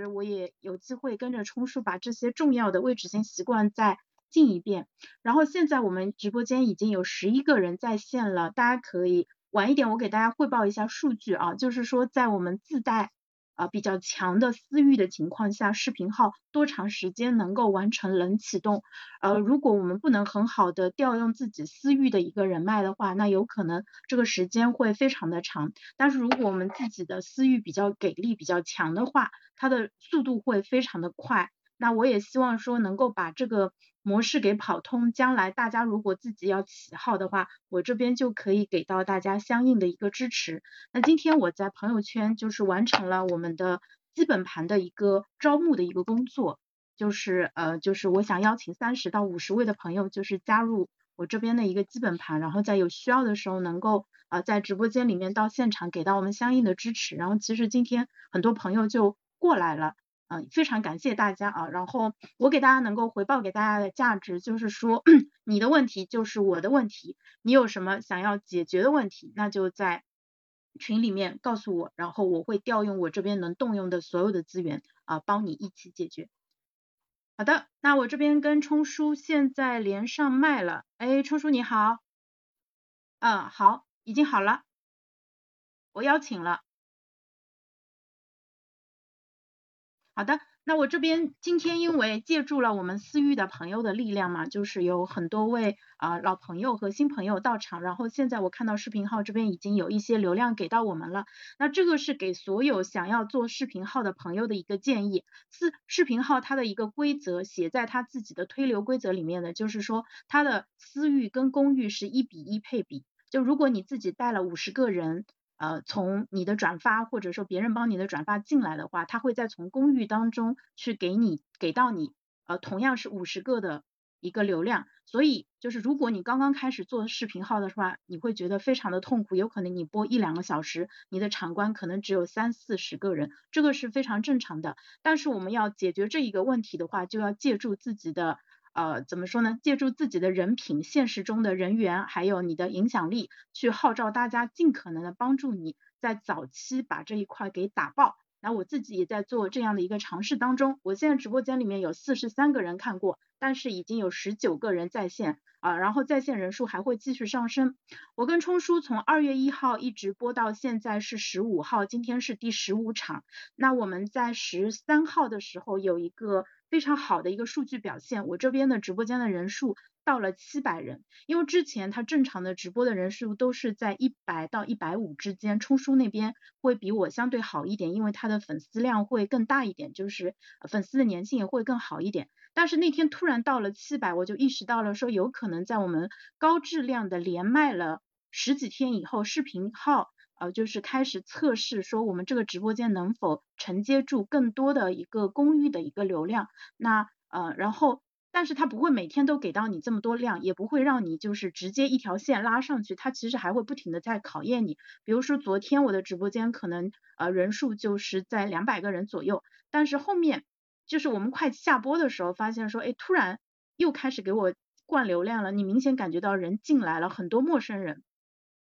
时我也有机会跟着冲叔把这些重要的位置性习惯再进一遍。然后现在我们直播间已经有十一个人在线了，大家可以晚一点我给大家汇报一下数据啊，就是说在我们自带。啊，比较强的私域的情况下，视频号多长时间能够完成冷启动？呃，如果我们不能很好的调用自己私域的一个人脉的话，那有可能这个时间会非常的长。但是如果我们自己的私域比较给力、比较强的话，它的速度会非常的快。那我也希望说能够把这个。模式给跑通，将来大家如果自己要起号的话，我这边就可以给到大家相应的一个支持。那今天我在朋友圈就是完成了我们的基本盘的一个招募的一个工作，就是呃就是我想邀请三十到五十位的朋友，就是加入我这边的一个基本盘，然后在有需要的时候能够呃在直播间里面到现场给到我们相应的支持。然后其实今天很多朋友就过来了。嗯，非常感谢大家啊，然后我给大家能够回报给大家的价值，就是说 你的问题就是我的问题，你有什么想要解决的问题，那就在群里面告诉我，然后我会调用我这边能动用的所有的资源啊，帮你一起解决。好的，那我这边跟冲叔现在连上麦了，哎，冲叔你好，嗯，好，已经好了，我邀请了。好的，那我这边今天因为借助了我们私域的朋友的力量嘛，就是有很多位啊老朋友和新朋友到场，然后现在我看到视频号这边已经有一些流量给到我们了，那这个是给所有想要做视频号的朋友的一个建议。视视频号它的一个规则写在它自己的推流规则里面的，就是说它的私域跟公域是一比一配比，就如果你自己带了五十个人。呃，从你的转发或者说别人帮你的转发进来的话，他会再从公寓当中去给你给到你，呃，同样是五十个的一个流量。所以就是如果你刚刚开始做视频号的话，你会觉得非常的痛苦，有可能你播一两个小时，你的场观可能只有三四十个人，这个是非常正常的。但是我们要解决这一个问题的话，就要借助自己的。呃，怎么说呢？借助自己的人品、现实中的人缘，还有你的影响力，去号召大家尽可能的帮助你在早期把这一块给打爆。那我自己也在做这样的一个尝试当中。我现在直播间里面有四十三个人看过，但是已经有十九个人在线啊，然后在线人数还会继续上升。我跟冲叔从二月一号一直播到现在是十五号，今天是第十五场。那我们在十三号的时候有一个。非常好的一个数据表现，我这边的直播间的人数到了七百人，因为之前他正常的直播的人数都是在一百到一百五之间，冲叔那边会比我相对好一点，因为他的粉丝量会更大一点，就是粉丝的粘性也会更好一点。但是那天突然到了七百，我就意识到了说有可能在我们高质量的连麦了十几天以后，视频号。呃，就是开始测试说我们这个直播间能否承接住更多的一个公寓的一个流量。那呃，然后，但是它不会每天都给到你这么多量，也不会让你就是直接一条线拉上去，它其实还会不停的在考验你。比如说昨天我的直播间可能呃人数就是在两百个人左右，但是后面就是我们快下播的时候发现说，哎，突然又开始给我灌流量了，你明显感觉到人进来了很多陌生人。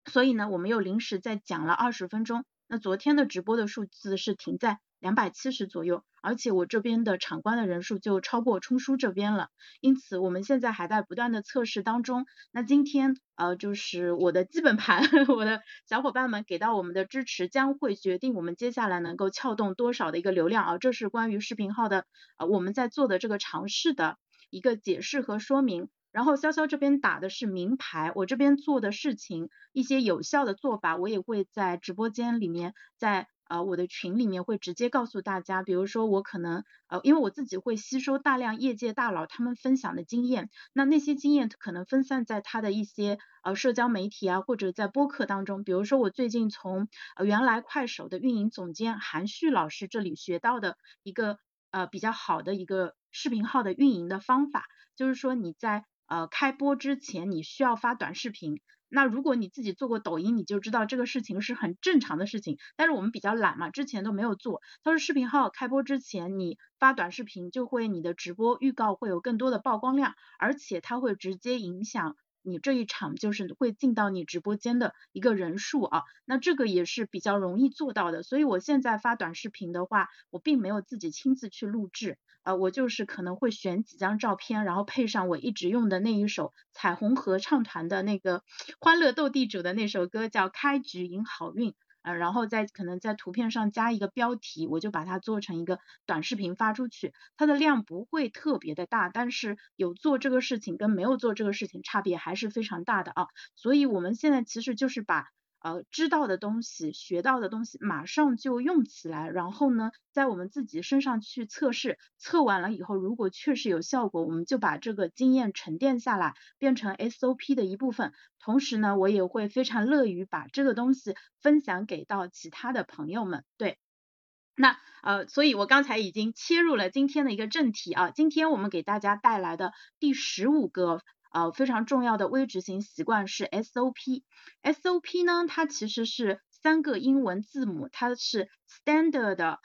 所以呢，我们又临时再讲了二十分钟。那昨天的直播的数字是停在两百七十左右，而且我这边的场观的人数就超过冲叔这边了。因此，我们现在还在不断的测试当中。那今天呃，就是我的基本盘，我的小伙伴们给到我们的支持，将会决定我们接下来能够撬动多少的一个流量啊。这是关于视频号的呃我们在做的这个尝试的一个解释和说明。然后潇潇这边打的是名牌，我这边做的事情一些有效的做法，我也会在直播间里面，在呃我的群里面会直接告诉大家。比如说我可能呃因为我自己会吸收大量业界大佬他们分享的经验，那那些经验可能分散在他的一些呃社交媒体啊或者在播客当中。比如说我最近从呃原来快手的运营总监韩旭老师这里学到的一个呃比较好的一个视频号的运营的方法，就是说你在呃，开播之前你需要发短视频，那如果你自己做过抖音，你就知道这个事情是很正常的事情。但是我们比较懒嘛，之前都没有做。他说视频号开播之前你发短视频，就会你的直播预告会有更多的曝光量，而且它会直接影响你这一场就是会进到你直播间的一个人数啊，那这个也是比较容易做到的。所以我现在发短视频的话，我并没有自己亲自去录制，呃，我就是可能会选几张照片，然后配上我一直用的那一首彩虹合唱团的那个欢乐斗地主的那首歌，叫开局迎好运。呃，然后再可能在图片上加一个标题，我就把它做成一个短视频发出去，它的量不会特别的大，但是有做这个事情跟没有做这个事情差别还是非常大的啊，所以我们现在其实就是把。呃，知道的东西、学到的东西，马上就用起来，然后呢，在我们自己身上去测试，测完了以后，如果确实有效果，我们就把这个经验沉淀下来，变成 SOP 的一部分。同时呢，我也会非常乐于把这个东西分享给到其他的朋友们。对，那呃，所以我刚才已经切入了今天的一个正题啊，今天我们给大家带来的第十五个。呃，非常重要的微执行习惯是 SOP。SOP 呢，它其实是三个英文字母，它是 Standard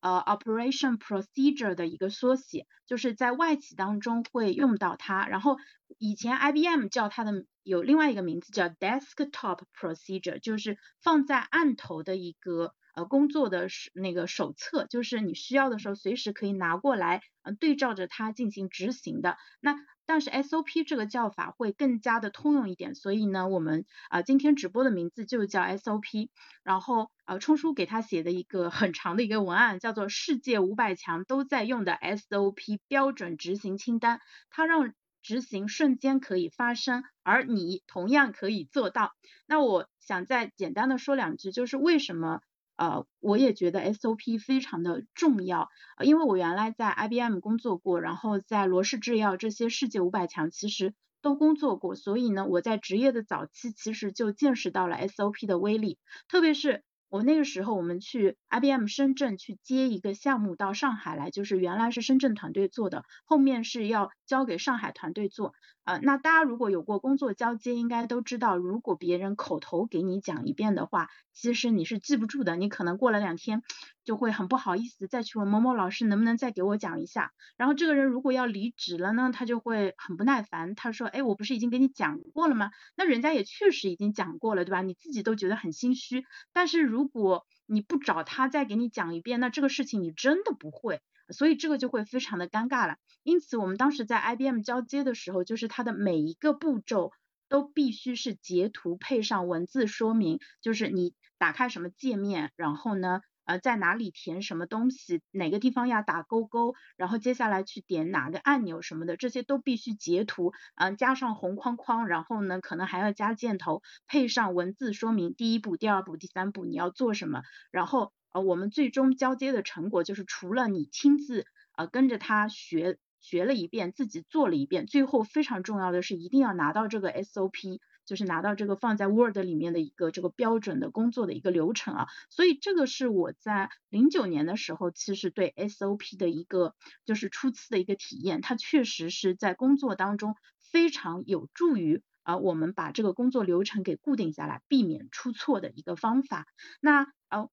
呃 Operation Procedure 的一个缩写，就是在外企当中会用到它。然后以前 IBM 叫它的有另外一个名字叫 Desktop Procedure，就是放在案头的一个工作的那个手册，就是你需要的时候随时可以拿过来，嗯，对照着它进行执行的。那但是 SOP 这个叫法会更加的通用一点，所以呢，我们啊今天直播的名字就叫 SOP。然后呃，冲叔给他写的一个很长的一个文案，叫做世界五百强都在用的 SOP 标准执行清单，它让执行瞬间可以发生，而你同样可以做到。那我想再简单的说两句，就是为什么？呃，我也觉得 SOP 非常的重要，因为我原来在 IBM 工作过，然后在罗氏制药这些世界五百强其实都工作过，所以呢，我在职业的早期其实就见识到了 SOP 的威力，特别是。我那个时候，我们去 IBM 深圳去接一个项目到上海来，就是原来是深圳团队做的，后面是要交给上海团队做。呃，那大家如果有过工作交接，应该都知道，如果别人口头给你讲一遍的话，其实你是记不住的，你可能过了两天就会很不好意思再去问某某老师能不能再给我讲一下。然后这个人如果要离职了呢，他就会很不耐烦，他说，哎，我不是已经给你讲过了吗？那人家也确实已经讲过了，对吧？你自己都觉得很心虚，但是如果你不找他再给你讲一遍，那这个事情你真的不会。所以这个就会非常的尴尬了。因此我们当时在 IBM 交接的时候，就是它的每一个步骤都必须是截图配上文字说明，就是你打开什么界面，然后呢，呃，在哪里填什么东西，哪个地方要打勾勾，然后接下来去点哪个按钮什么的，这些都必须截图，嗯，加上红框框，然后呢，可能还要加箭头，配上文字说明第一步、第二步、第三步你要做什么，然后。呃，我们最终交接的成果就是，除了你亲自呃跟着他学学了一遍，自己做了一遍，最后非常重要的是一定要拿到这个 SOP，就是拿到这个放在 Word 里面的一个这个标准的工作的一个流程啊。所以这个是我在零九年的时候，其实对 SOP 的一个就是初次的一个体验，它确实是在工作当中非常有助于啊我们把这个工作流程给固定下来，避免出错的一个方法。那呃。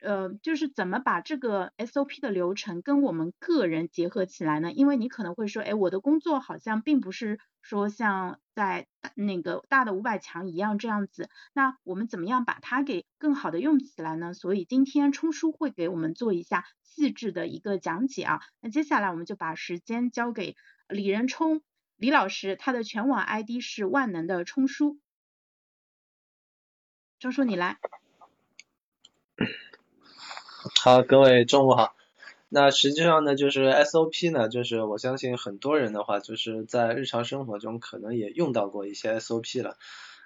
呃，就是怎么把这个 SOP 的流程跟我们个人结合起来呢？因为你可能会说，哎，我的工作好像并不是说像在那个大的五百强一样这样子，那我们怎么样把它给更好的用起来呢？所以今天冲叔会给我们做一下细致的一个讲解啊。那接下来我们就把时间交给李仁冲李老师，他的全网 ID 是万能的冲叔，冲叔你来。好，各位中午好。那实际上呢，就是 SOP 呢，就是我相信很多人的话，就是在日常生活中可能也用到过一些 SOP 了。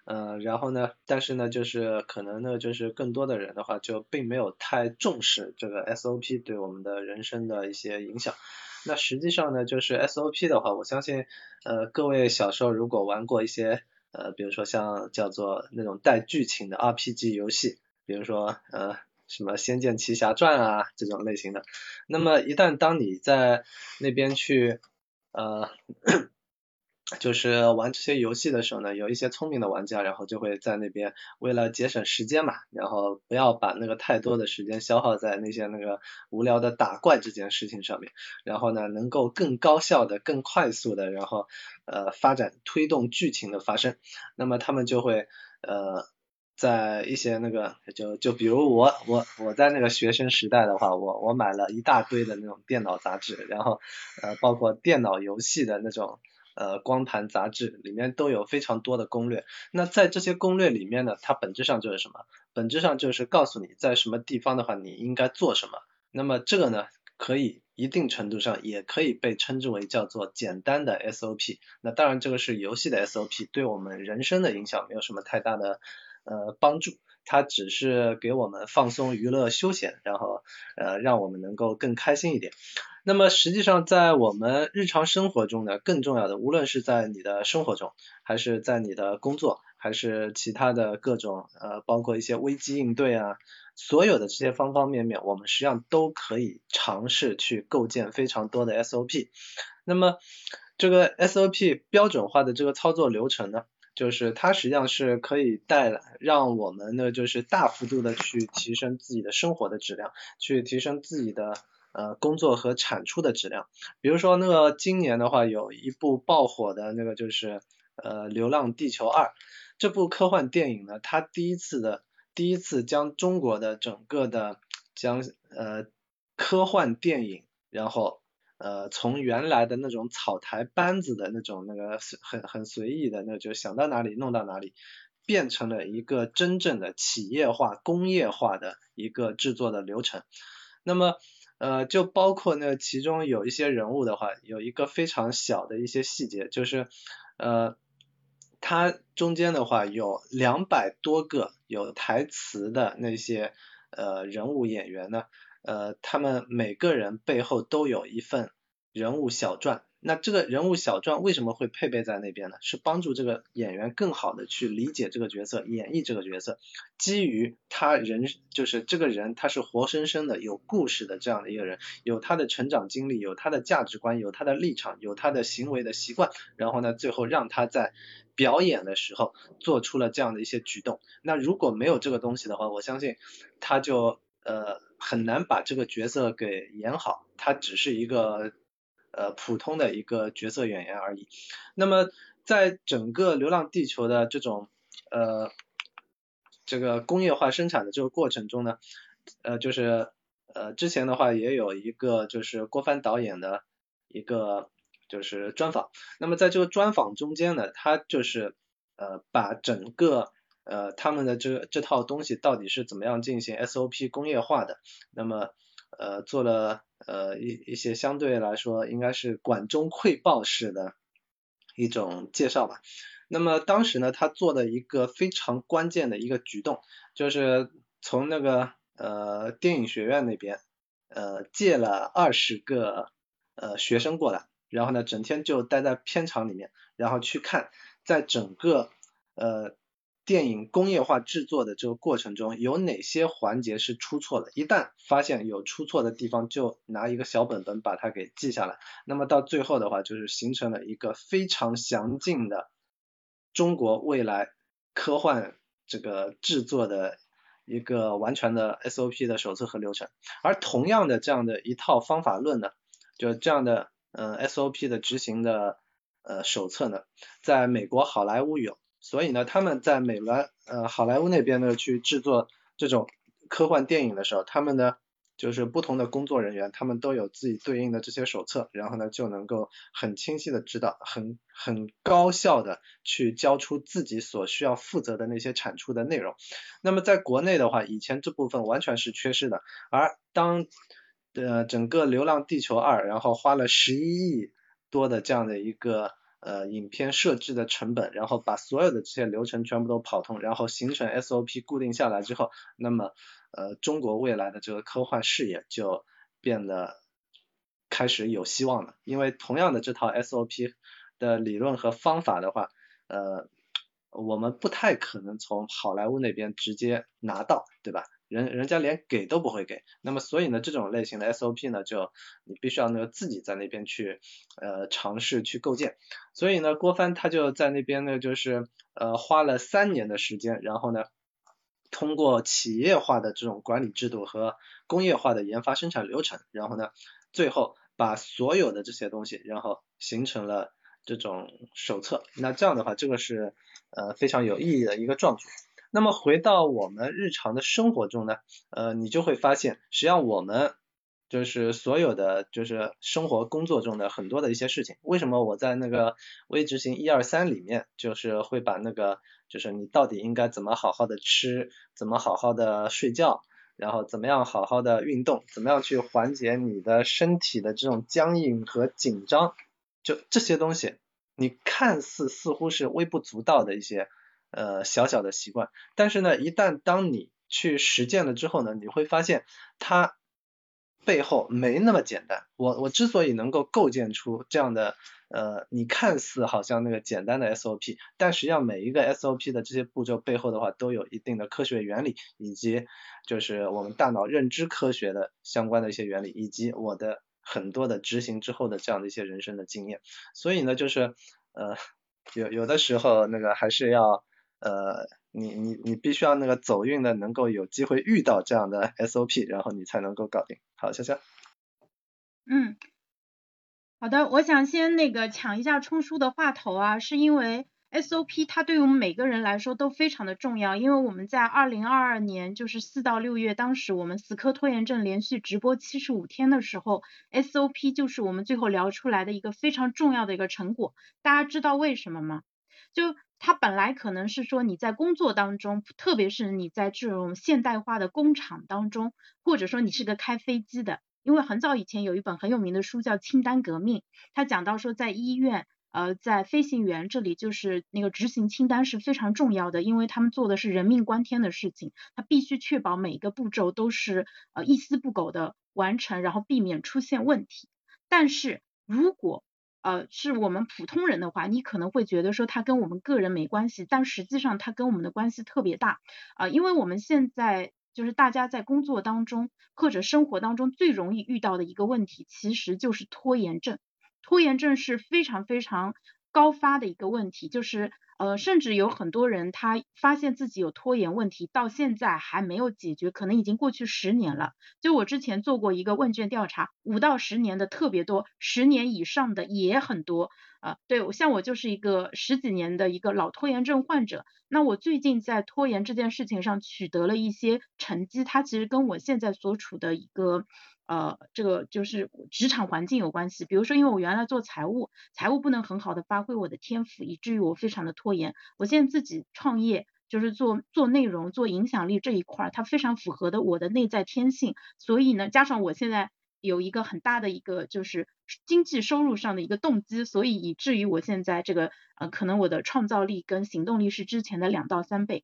呃，然后呢，但是呢，就是可能呢，就是更多的人的话，就并没有太重视这个 SOP 对我们的人生的一些影响。那实际上呢，就是 SOP 的话，我相信呃，各位小时候如果玩过一些呃，比如说像叫做那种带剧情的 RPG 游戏，比如说呃。什么《仙剑奇侠传》啊这种类型的，那么一旦当你在那边去呃 就是玩这些游戏的时候呢，有一些聪明的玩家，然后就会在那边为了节省时间嘛，然后不要把那个太多的时间消耗在那些那个无聊的打怪这件事情上面，然后呢，能够更高效的、更快速的，然后呃发展推动剧情的发生，那么他们就会呃。在一些那个就就比如我我我在那个学生时代的话，我我买了一大堆的那种电脑杂志，然后呃包括电脑游戏的那种呃光盘杂志，里面都有非常多的攻略。那在这些攻略里面呢，它本质上就是什么？本质上就是告诉你在什么地方的话你应该做什么。那么这个呢，可以一定程度上也可以被称之为叫做简单的 SOP。那当然这个是游戏的 SOP，对我们人生的影响没有什么太大的。呃，帮助它只是给我们放松、娱乐、休闲，然后呃，让我们能够更开心一点。那么实际上，在我们日常生活中呢，更重要的，无论是在你的生活中，还是在你的工作，还是其他的各种呃，包括一些危机应对啊，所有的这些方方面面，我们实际上都可以尝试去构建非常多的 SOP。那么这个 SOP 标准化的这个操作流程呢？就是它实际上是可以带来让我们呢，就是大幅度的去提升自己的生活的质量，去提升自己的呃工作和产出的质量。比如说那个今年的话，有一部爆火的那个就是呃《流浪地球二》这部科幻电影呢，它第一次的第一次将中国的整个的将呃科幻电影，然后。呃，从原来的那种草台班子的那种那个很很随意的，那就想到哪里弄到哪里，变成了一个真正的企业化、工业化的一个制作的流程。那么，呃，就包括那其中有一些人物的话，有一个非常小的一些细节，就是呃，它中间的话有两百多个有台词的那些呃人物演员呢。呃，他们每个人背后都有一份人物小传。那这个人物小传为什么会配备在那边呢？是帮助这个演员更好的去理解这个角色，演绎这个角色。基于他人就是这个人，他是活生生的有故事的这样的一个人，有他的成长经历，有他的价值观，有他的立场，有他的行为的习惯。然后呢，最后让他在表演的时候做出了这样的一些举动。那如果没有这个东西的话，我相信他就呃。很难把这个角色给演好，他只是一个呃普通的一个角色演员而已。那么在整个《流浪地球》的这种呃这个工业化生产的这个过程中呢，呃就是呃之前的话也有一个就是郭帆导演的一个就是专访。那么在这个专访中间呢，他就是呃把整个呃，他们的这这套东西到底是怎么样进行 SOP 工业化的？那么呃做了呃一一些相对来说应该是管中窥豹式的一种介绍吧。那么当时呢，他做的一个非常关键的一个举动，就是从那个呃电影学院那边呃借了二十个呃学生过来，然后呢整天就待在片场里面，然后去看在整个呃。电影工业化制作的这个过程中有哪些环节是出错的？一旦发现有出错的地方，就拿一个小本本把它给记下来。那么到最后的话，就是形成了一个非常详尽的中国未来科幻这个制作的一个完全的 SOP 的手册和流程。而同样的这样的一套方法论呢，就这样的嗯 SOP 的执行的呃手册呢，在美国好莱坞有。所以呢，他们在美来呃好莱坞那边呢去制作这种科幻电影的时候，他们呢就是不同的工作人员，他们都有自己对应的这些手册，然后呢就能够很清晰的知道，很很高效的去交出自己所需要负责的那些产出的内容。那么在国内的话，以前这部分完全是缺失的，而当呃整个《流浪地球二》然后花了十一亿多的这样的一个。呃，影片设置的成本，然后把所有的这些流程全部都跑通，然后形成 SOP 固定下来之后，那么呃，中国未来的这个科幻事业就变得开始有希望了。因为同样的这套 SOP 的理论和方法的话，呃，我们不太可能从好莱坞那边直接拿到，对吧？人人家连给都不会给。那么所以呢，这种类型的 SOP 呢，就你必须要那个自己在那边去呃尝试去构建。所以呢，郭帆他就在那边呢，就是呃花了三年的时间，然后呢，通过企业化的这种管理制度和工业化的研发生产流程，然后呢，最后把所有的这些东西，然后形成了这种手册。那这样的话，这个是呃非常有意义的一个壮举。那么回到我们日常的生活中呢，呃，你就会发现，实际上我们就是所有的就是生活工作中的很多的一些事情。为什么我在那个微执行一二三里面，就是会把那个就是你到底应该怎么好好的吃，怎么好好的睡觉，然后怎么样好好的运动，怎么样去缓解你的身体的这种僵硬和紧张，就这些东西，你看似似乎是微不足道的一些。呃，小小的习惯，但是呢，一旦当你去实践了之后呢，你会发现它背后没那么简单。我我之所以能够构建出这样的呃，你看似好像那个简单的 SOP，但实际上每一个 SOP 的这些步骤背后的话，都有一定的科学原理，以及就是我们大脑认知科学的相关的一些原理，以及我的很多的执行之后的这样的一些人生的经验。所以呢，就是呃，有有的时候那个还是要。呃，你你你必须要那个走运的，能够有机会遇到这样的 SOP，然后你才能够搞定。好，潇潇。嗯，好的，我想先那个抢一下冲叔的话头啊，是因为 SOP 它对于我们每个人来说都非常的重要，因为我们在二零二二年就是四到六月，当时我们死磕拖延症连续直播七十五天的时候，SOP 就是我们最后聊出来的一个非常重要的一个成果。大家知道为什么吗？就它本来可能是说你在工作当中，特别是你在这种现代化的工厂当中，或者说你是个开飞机的，因为很早以前有一本很有名的书叫《清单革命》，它讲到说在医院，呃，在飞行员这里就是那个执行清单是非常重要的，因为他们做的是人命关天的事情，他必须确保每一个步骤都是呃一丝不苟的完成，然后避免出现问题。但是如果呃，是我们普通人的话，你可能会觉得说它跟我们个人没关系，但实际上它跟我们的关系特别大啊，因为我们现在就是大家在工作当中或者生活当中最容易遇到的一个问题，其实就是拖延症。拖延症是非常非常高发的一个问题，就是。呃，甚至有很多人他发现自己有拖延问题，到现在还没有解决，可能已经过去十年了。就我之前做过一个问卷调查，五到十年的特别多，十年以上的也很多。啊，对，像我就是一个十几年的一个老拖延症患者。那我最近在拖延这件事情上取得了一些成绩，它其实跟我现在所处的一个。呃，这个就是职场环境有关系。比如说，因为我原来做财务，财务不能很好的发挥我的天赋，以至于我非常的拖延。我现在自己创业，就是做做内容、做影响力这一块，它非常符合的我的内在天性。所以呢，加上我现在有一个很大的一个就是经济收入上的一个动机，所以以至于我现在这个呃，可能我的创造力跟行动力是之前的两到三倍。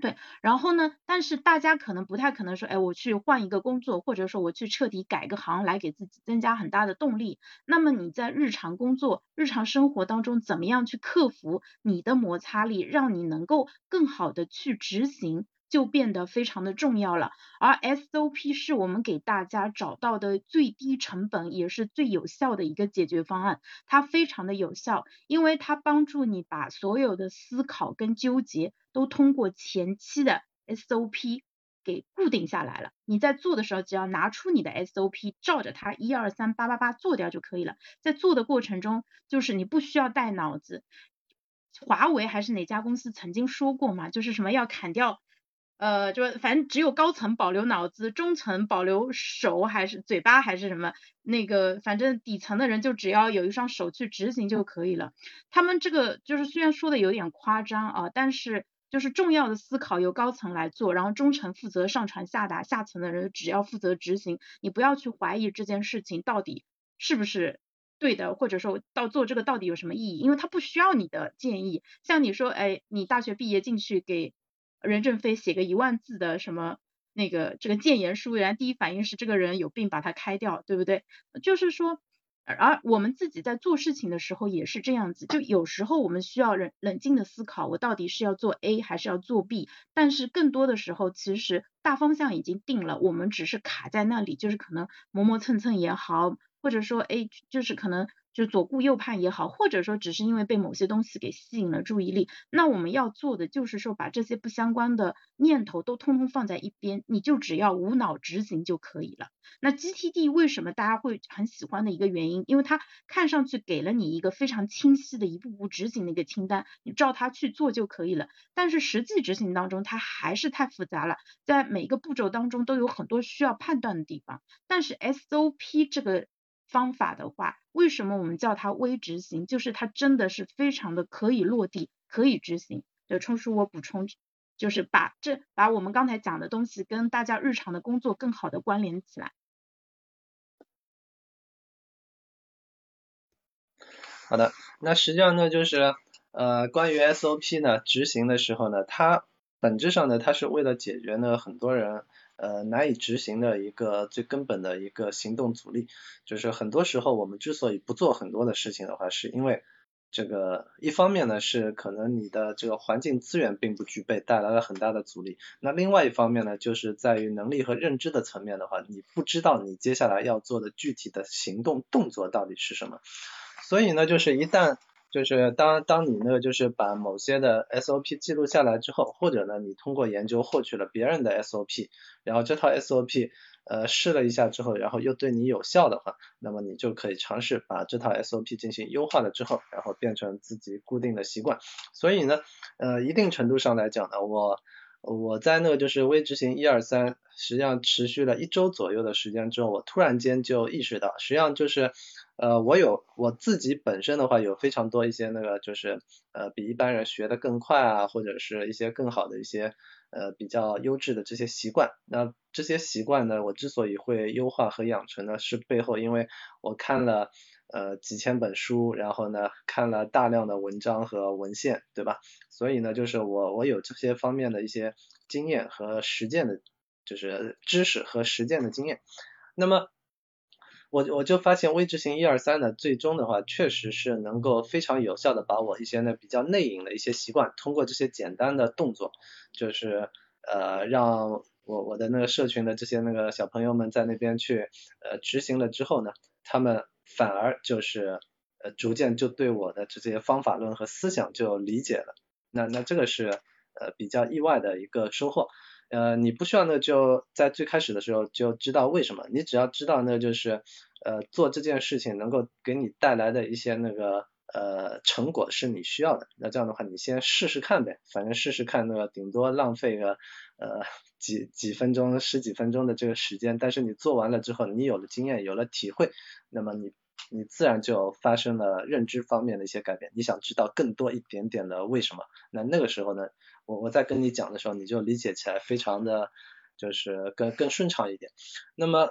对，然后呢？但是大家可能不太可能说，哎，我去换一个工作，或者说我去彻底改个行，来给自己增加很大的动力。那么你在日常工作、日常生活当中，怎么样去克服你的摩擦力，让你能够更好的去执行？就变得非常的重要了，而 SOP 是我们给大家找到的最低成本也是最有效的一个解决方案，它非常的有效，因为它帮助你把所有的思考跟纠结都通过前期的 SOP 给固定下来了。你在做的时候，只要拿出你的 SOP，照着它一二三八八八做掉就可以了。在做的过程中，就是你不需要带脑子。华为还是哪家公司曾经说过嘛，就是什么要砍掉。呃，就反正只有高层保留脑子，中层保留手还是嘴巴还是什么，那个反正底层的人就只要有一双手去执行就可以了。他们这个就是虽然说的有点夸张啊，但是就是重要的思考由高层来做，然后中层负责上传下达，下层的人只要负责执行。你不要去怀疑这件事情到底是不是对的，或者说到做这个到底有什么意义，因为他不需要你的建议。像你说，哎，你大学毕业进去给。任正非写个一万字的什么那个这个谏言书，人家第一反应是这个人有病，把他开掉，对不对？就是说而我们自己在做事情的时候也是这样子，就有时候我们需要冷冷静的思考，我到底是要做 A 还是要做 B，但是更多的时候其实大方向已经定了，我们只是卡在那里，就是可能磨磨蹭蹭也好，或者说 A 就是可能。就左顾右盼也好，或者说只是因为被某些东西给吸引了注意力，那我们要做的就是说把这些不相关的念头都通通放在一边，你就只要无脑执行就可以了。那 GTD 为什么大家会很喜欢的一个原因，因为它看上去给了你一个非常清晰的一步步执行的一个清单，你照它去做就可以了。但是实际执行当中它还是太复杂了，在每个步骤当中都有很多需要判断的地方。但是 SOP 这个。方法的话，为什么我们叫它微执行？就是它真的是非常的可以落地，可以执行。对，冲叔我补充，就是把这把我们刚才讲的东西跟大家日常的工作更好的关联起来。好的，那实际上呢，就是呃，关于 SOP 呢，执行的时候呢，它本质上呢，它是为了解决呢很多人。呃，难以执行的一个最根本的一个行动阻力，就是很多时候我们之所以不做很多的事情的话，是因为这个一方面呢是可能你的这个环境资源并不具备，带来了很大的阻力。那另外一方面呢，就是在于能力和认知的层面的话，你不知道你接下来要做的具体的行动动作到底是什么。所以呢，就是一旦就是当当你那个，就是把某些的 SOP 记录下来之后，或者呢，你通过研究获取了别人的 SOP，然后这套 SOP 呃试了一下之后，然后又对你有效的话，那么你就可以尝试把这套 SOP 进行优化了之后，然后变成自己固定的习惯。所以呢，呃，一定程度上来讲呢，我我在那个就是微执行一二三，实际上持续了一周左右的时间之后，我突然间就意识到，实际上就是。呃，我有我自己本身的话，有非常多一些那个就是呃比一般人学的更快啊，或者是一些更好的一些呃比较优质的这些习惯。那这些习惯呢，我之所以会优化和养成呢，是背后因为我看了呃几千本书，然后呢看了大量的文章和文献，对吧？所以呢，就是我我有这些方面的一些经验和实践的，就是知识和实践的经验。那么。我我就发现微执行一二三呢，最终的话确实是能够非常有效的把我一些呢比较内隐的一些习惯，通过这些简单的动作，就是呃让我我的那个社群的这些那个小朋友们在那边去呃执行了之后呢，他们反而就是呃逐渐就对我的这些方法论和思想就理解了，那那这个是呃比较意外的一个收获。呃，你不需要呢，就在最开始的时候就知道为什么，你只要知道呢，就是呃做这件事情能够给你带来的一些那个呃成果是你需要的，那这样的话你先试试看呗，反正试试看那个顶多浪费个呃几几分钟十几分钟的这个时间，但是你做完了之后，你有了经验有了体会，那么你你自然就发生了认知方面的一些改变，你想知道更多一点点的为什么，那那个时候呢？我我在跟你讲的时候，你就理解起来非常的，就是更更顺畅一点。那么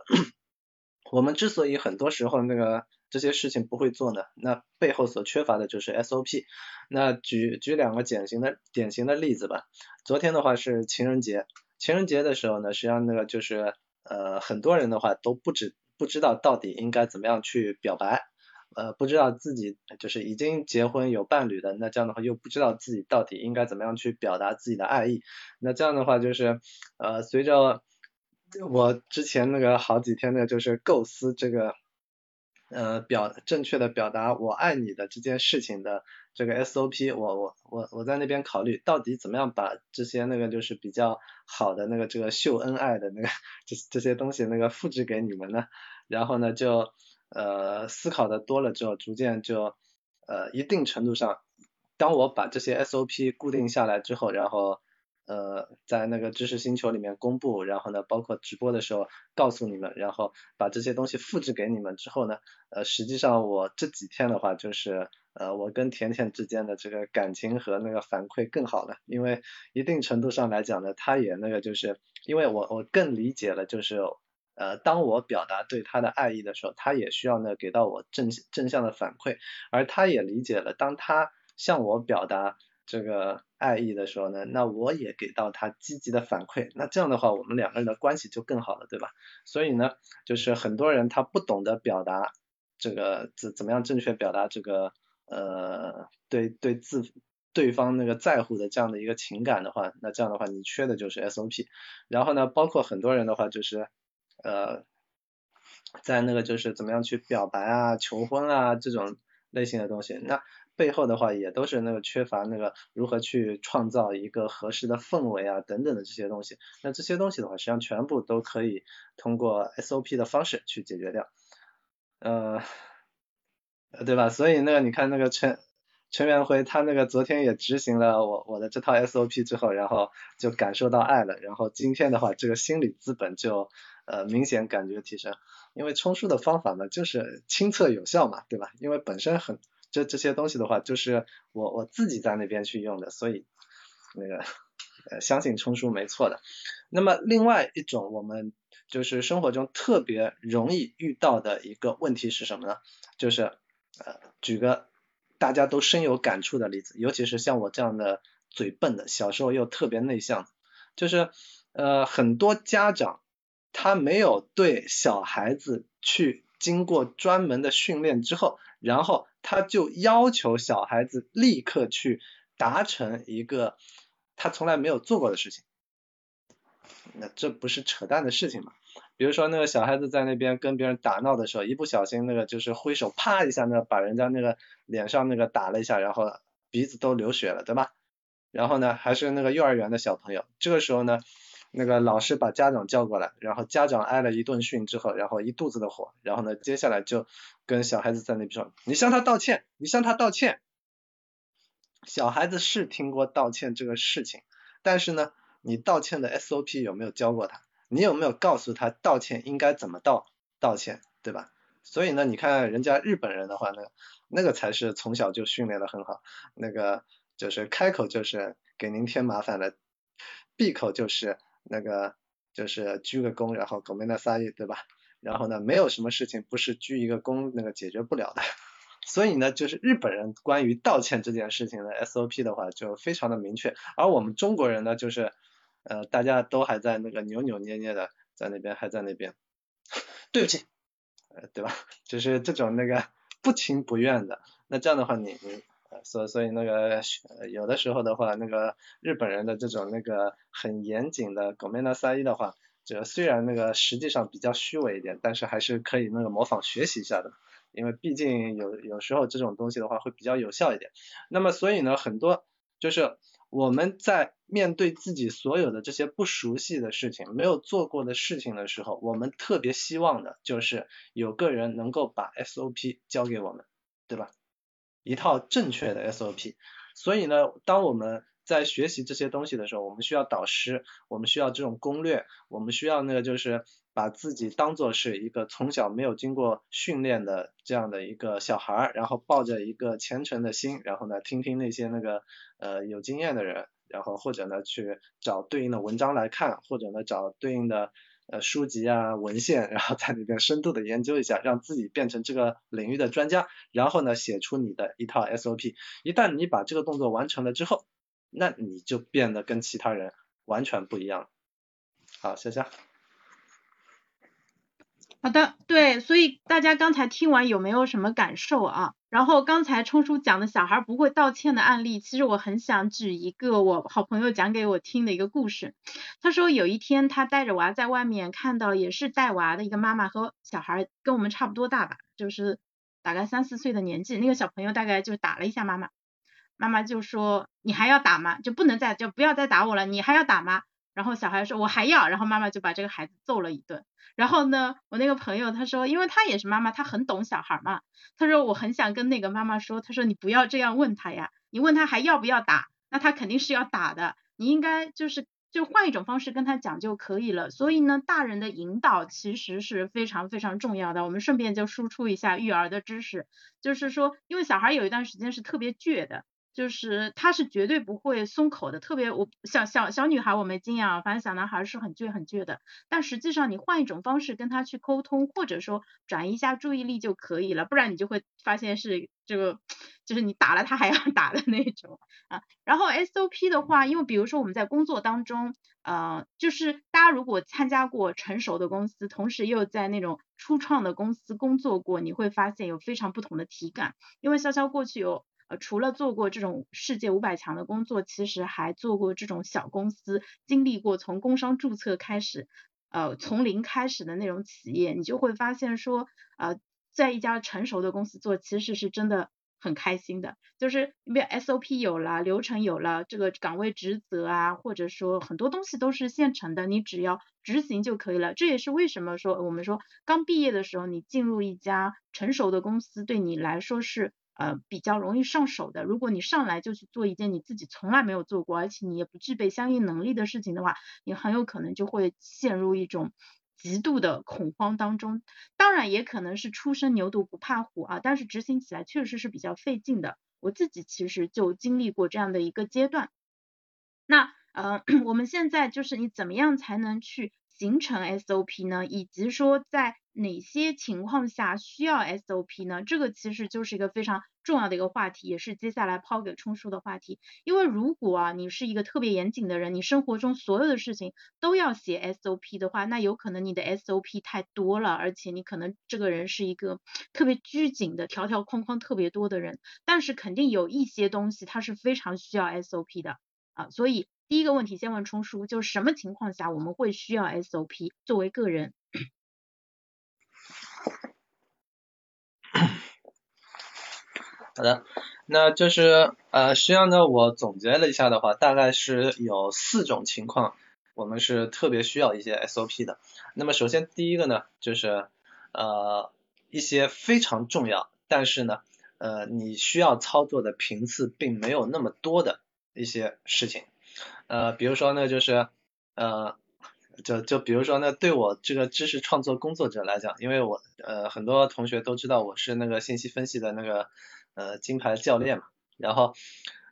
我们之所以很多时候那个这些事情不会做呢，那背后所缺乏的就是 SOP。那举举两个典型的典型的例子吧。昨天的话是情人节，情人节的时候呢，实际上那个就是呃很多人的话都不知不知道到底应该怎么样去表白。呃，不知道自己就是已经结婚有伴侣的，那这样的话又不知道自己到底应该怎么样去表达自己的爱意，那这样的话就是呃，随着我之前那个好几天的就是构思这个呃表正确的表达我爱你的这件事情的这个 SOP，我我我我在那边考虑到底怎么样把这些那个就是比较好的那个这个秀恩爱的那个 这这些东西那个复制给你们呢，然后呢就。呃，思考的多了之后，逐渐就呃一定程度上，当我把这些 SOP 固定下来之后，然后呃在那个知识星球里面公布，然后呢，包括直播的时候告诉你们，然后把这些东西复制给你们之后呢，呃实际上我这几天的话，就是呃我跟甜甜之间的这个感情和那个反馈更好了，因为一定程度上来讲呢，他也那个就是因为我我更理解了就是。呃，当我表达对他的爱意的时候，他也需要呢给到我正正向的反馈，而他也理解了，当他向我表达这个爱意的时候呢，那我也给到他积极的反馈，那这样的话，我们两个人的关系就更好了，对吧？所以呢，就是很多人他不懂得表达这个怎怎么样正确表达这个呃对对自对方那个在乎的这样的一个情感的话，那这样的话你缺的就是 SOP。然后呢，包括很多人的话就是呃在那个就是怎么样去表白啊、求婚啊这种类型的东西，那背后的话也都是那个缺乏那个如何去创造一个合适的氛围啊等等的这些东西。那这些东西的话，实际上全部都可以通过 SOP 的方式去解决掉。呃，对吧？所以那个你看那个陈陈元辉，他那个昨天也执行了我我的这套 SOP 之后，然后就感受到爱了，然后今天的话，这个心理资本就呃明显感觉提升。因为冲书的方法呢，就是亲测有效嘛，对吧？因为本身很这这些东西的话，就是我我自己在那边去用的，所以那个呃相信冲书没错的。那么另外一种我们就是生活中特别容易遇到的一个问题是什么呢？就是呃举个大家都深有感触的例子，尤其是像我这样的嘴笨的，小时候又特别内向，就是呃很多家长。他没有对小孩子去经过专门的训练之后，然后他就要求小孩子立刻去达成一个他从来没有做过的事情，那这不是扯淡的事情吗？比如说那个小孩子在那边跟别人打闹的时候，一不小心那个就是挥手啪一下，那把人家那个脸上那个打了一下，然后鼻子都流血了，对吧？然后呢，还是那个幼儿园的小朋友，这个时候呢。那个老师把家长叫过来，然后家长挨了一顿训之后，然后一肚子的火，然后呢，接下来就跟小孩子在那边说，你向他道歉，你向他道歉。小孩子是听过道歉这个事情，但是呢，你道歉的 SOP 有没有教过他？你有没有告诉他道歉应该怎么道道歉，对吧？所以呢，你看人家日本人的话呢，那个才是从小就训练的很好，那个就是开口就是给您添麻烦了，闭口就是。那个就是鞠个躬，然后狗没那撒意，对吧？然后呢，没有什么事情不是鞠一个躬那个解决不了的。所以呢，就是日本人关于道歉这件事情的 SOP 的话就非常的明确，而我们中国人呢，就是呃大家都还在那个扭扭捏捏的在那边还在那边，对不起，呃对吧？就是这种那个不情不愿的，那这样的话你你。所所以那个有的时候的话，那个日本人的这种那个很严谨的狗面的三一的话，这虽然那个实际上比较虚伪一点，但是还是可以那个模仿学习一下的，因为毕竟有有时候这种东西的话会比较有效一点。那么所以呢，很多就是我们在面对自己所有的这些不熟悉的事情、没有做过的事情的时候，我们特别希望的就是有个人能够把 SOP 教给我们，对吧？一套正确的 SOP，所以呢，当我们在学习这些东西的时候，我们需要导师，我们需要这种攻略，我们需要那个就是把自己当做是一个从小没有经过训练的这样的一个小孩儿，然后抱着一个虔诚的心，然后呢，听听那些那个呃有经验的人，然后或者呢去找对应的文章来看，或者呢找对应的。呃，书籍啊，文献，然后在里边深度的研究一下，让自己变成这个领域的专家，然后呢，写出你的一套 SOP。一旦你把这个动作完成了之后，那你就变得跟其他人完全不一样。好，谢谢。好的，对，所以大家刚才听完有没有什么感受啊？然后刚才冲叔讲的小孩不会道歉的案例，其实我很想举一个我好朋友讲给我听的一个故事。他说有一天他带着娃在外面看到也是带娃的一个妈妈和小孩跟我们差不多大吧，就是大概三四岁的年纪，那个小朋友大概就打了一下妈妈，妈妈就说你还要打吗？就不能再就不要再打我了，你还要打吗？然后小孩说我还要，然后妈妈就把这个孩子揍了一顿。然后呢，我那个朋友他说，因为他也是妈妈，他很懂小孩嘛。他说我很想跟那个妈妈说，他说你不要这样问他呀，你问他还要不要打，那他肯定是要打的。你应该就是就换一种方式跟他讲就可以了。所以呢，大人的引导其实是非常非常重要的。我们顺便就输出一下育儿的知识，就是说，因为小孩有一段时间是特别倔的。就是他是绝对不会松口的，特别我小小小女孩我没经验啊，反正小男孩是很倔很倔的。但实际上你换一种方式跟他去沟通，或者说转移一下注意力就可以了，不然你就会发现是这个就是你打了他还要 打的那种啊。然后 SOP 的话，因为比如说我们在工作当中，呃，就是大家如果参加过成熟的公司，同时又在那种初创的公司工作过，你会发现有非常不同的体感。因为潇潇过去有呃除了做过这种世界五百强的工作，其实还做过这种小公司，经历过从工商注册开始，呃从零开始的那种企业，你就会发现说，呃在一家成熟的公司做，其实是真的。很开心的，就是因为 SOP 有了，流程有了，这个岗位职责啊，或者说很多东西都是现成的，你只要执行就可以了。这也是为什么说我们说刚毕业的时候，你进入一家成熟的公司，对你来说是呃比较容易上手的。如果你上来就去做一件你自己从来没有做过，而且你也不具备相应能力的事情的话，你很有可能就会陷入一种。极度的恐慌当中，当然也可能是初生牛犊不怕虎啊，但是执行起来确实是比较费劲的。我自己其实就经历过这样的一个阶段。那呃，我们现在就是你怎么样才能去形成 SOP 呢？以及说在哪些情况下需要 SOP 呢？这个其实就是一个非常重要的一个话题，也是接下来抛给冲叔的话题。因为如果啊你是一个特别严谨的人，你生活中所有的事情都要写 SOP 的话，那有可能你的 SOP 太多了，而且你可能这个人是一个特别拘谨的、条条框框特别多的人。但是肯定有一些东西它是非常需要 SOP 的啊，所以第一个问题先问冲叔，就是什么情况下我们会需要 SOP 作为个人？好的，那就是呃，实际上呢，我总结了一下的话，大概是有四种情况，我们是特别需要一些 SOP 的。那么首先第一个呢，就是呃一些非常重要，但是呢呃你需要操作的频次并没有那么多的一些事情，呃比如说呢就是呃。就就比如说呢，对我这个知识创作工作者来讲，因为我呃很多同学都知道我是那个信息分析的那个呃金牌教练嘛，然后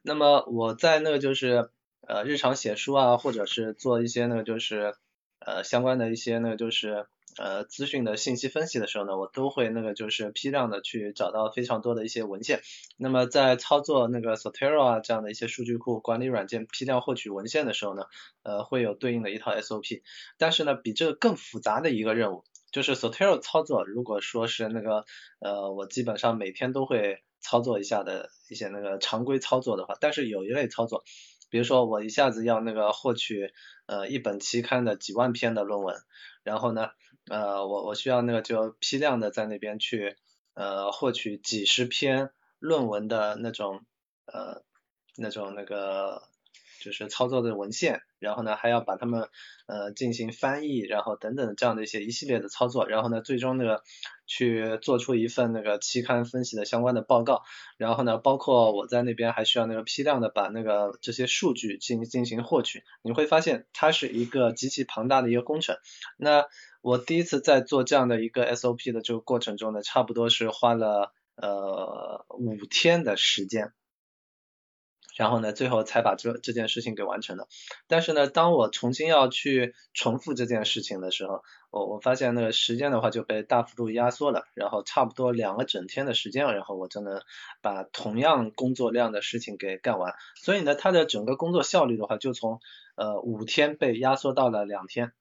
那么我在那个就是呃日常写书啊，或者是做一些那个就是呃相关的一些那个就是。呃，资讯的信息分析的时候呢，我都会那个就是批量的去找到非常多的一些文献。那么在操作那个 Zotero 啊这样的一些数据库管理软件批量获取文献的时候呢，呃，会有对应的一套 SOP。但是呢，比这个更复杂的一个任务就是 Zotero 操作，如果说是那个呃，我基本上每天都会操作一下的一些那个常规操作的话，但是有一类操作，比如说我一下子要那个获取呃一本期刊的几万篇的论文，然后呢。呃，我我需要那个就批量的在那边去呃获取几十篇论文的那种呃那种那个就是操作的文献，然后呢还要把它们呃进行翻译，然后等等这样的一些一系列的操作，然后呢最终那个去做出一份那个期刊分析的相关的报告，然后呢包括我在那边还需要那个批量的把那个这些数据进进行获取，你会发现它是一个极其庞大的一个工程，那。我第一次在做这样的一个 SOP 的这个过程中呢，差不多是花了呃五天的时间，然后呢，最后才把这这件事情给完成了。但是呢，当我重新要去重复这件事情的时候，我我发现那个时间的话就被大幅度压缩了，然后差不多两个整天的时间，然后我就能把同样工作量的事情给干完。所以呢，它的整个工作效率的话，就从呃五天被压缩到了两天。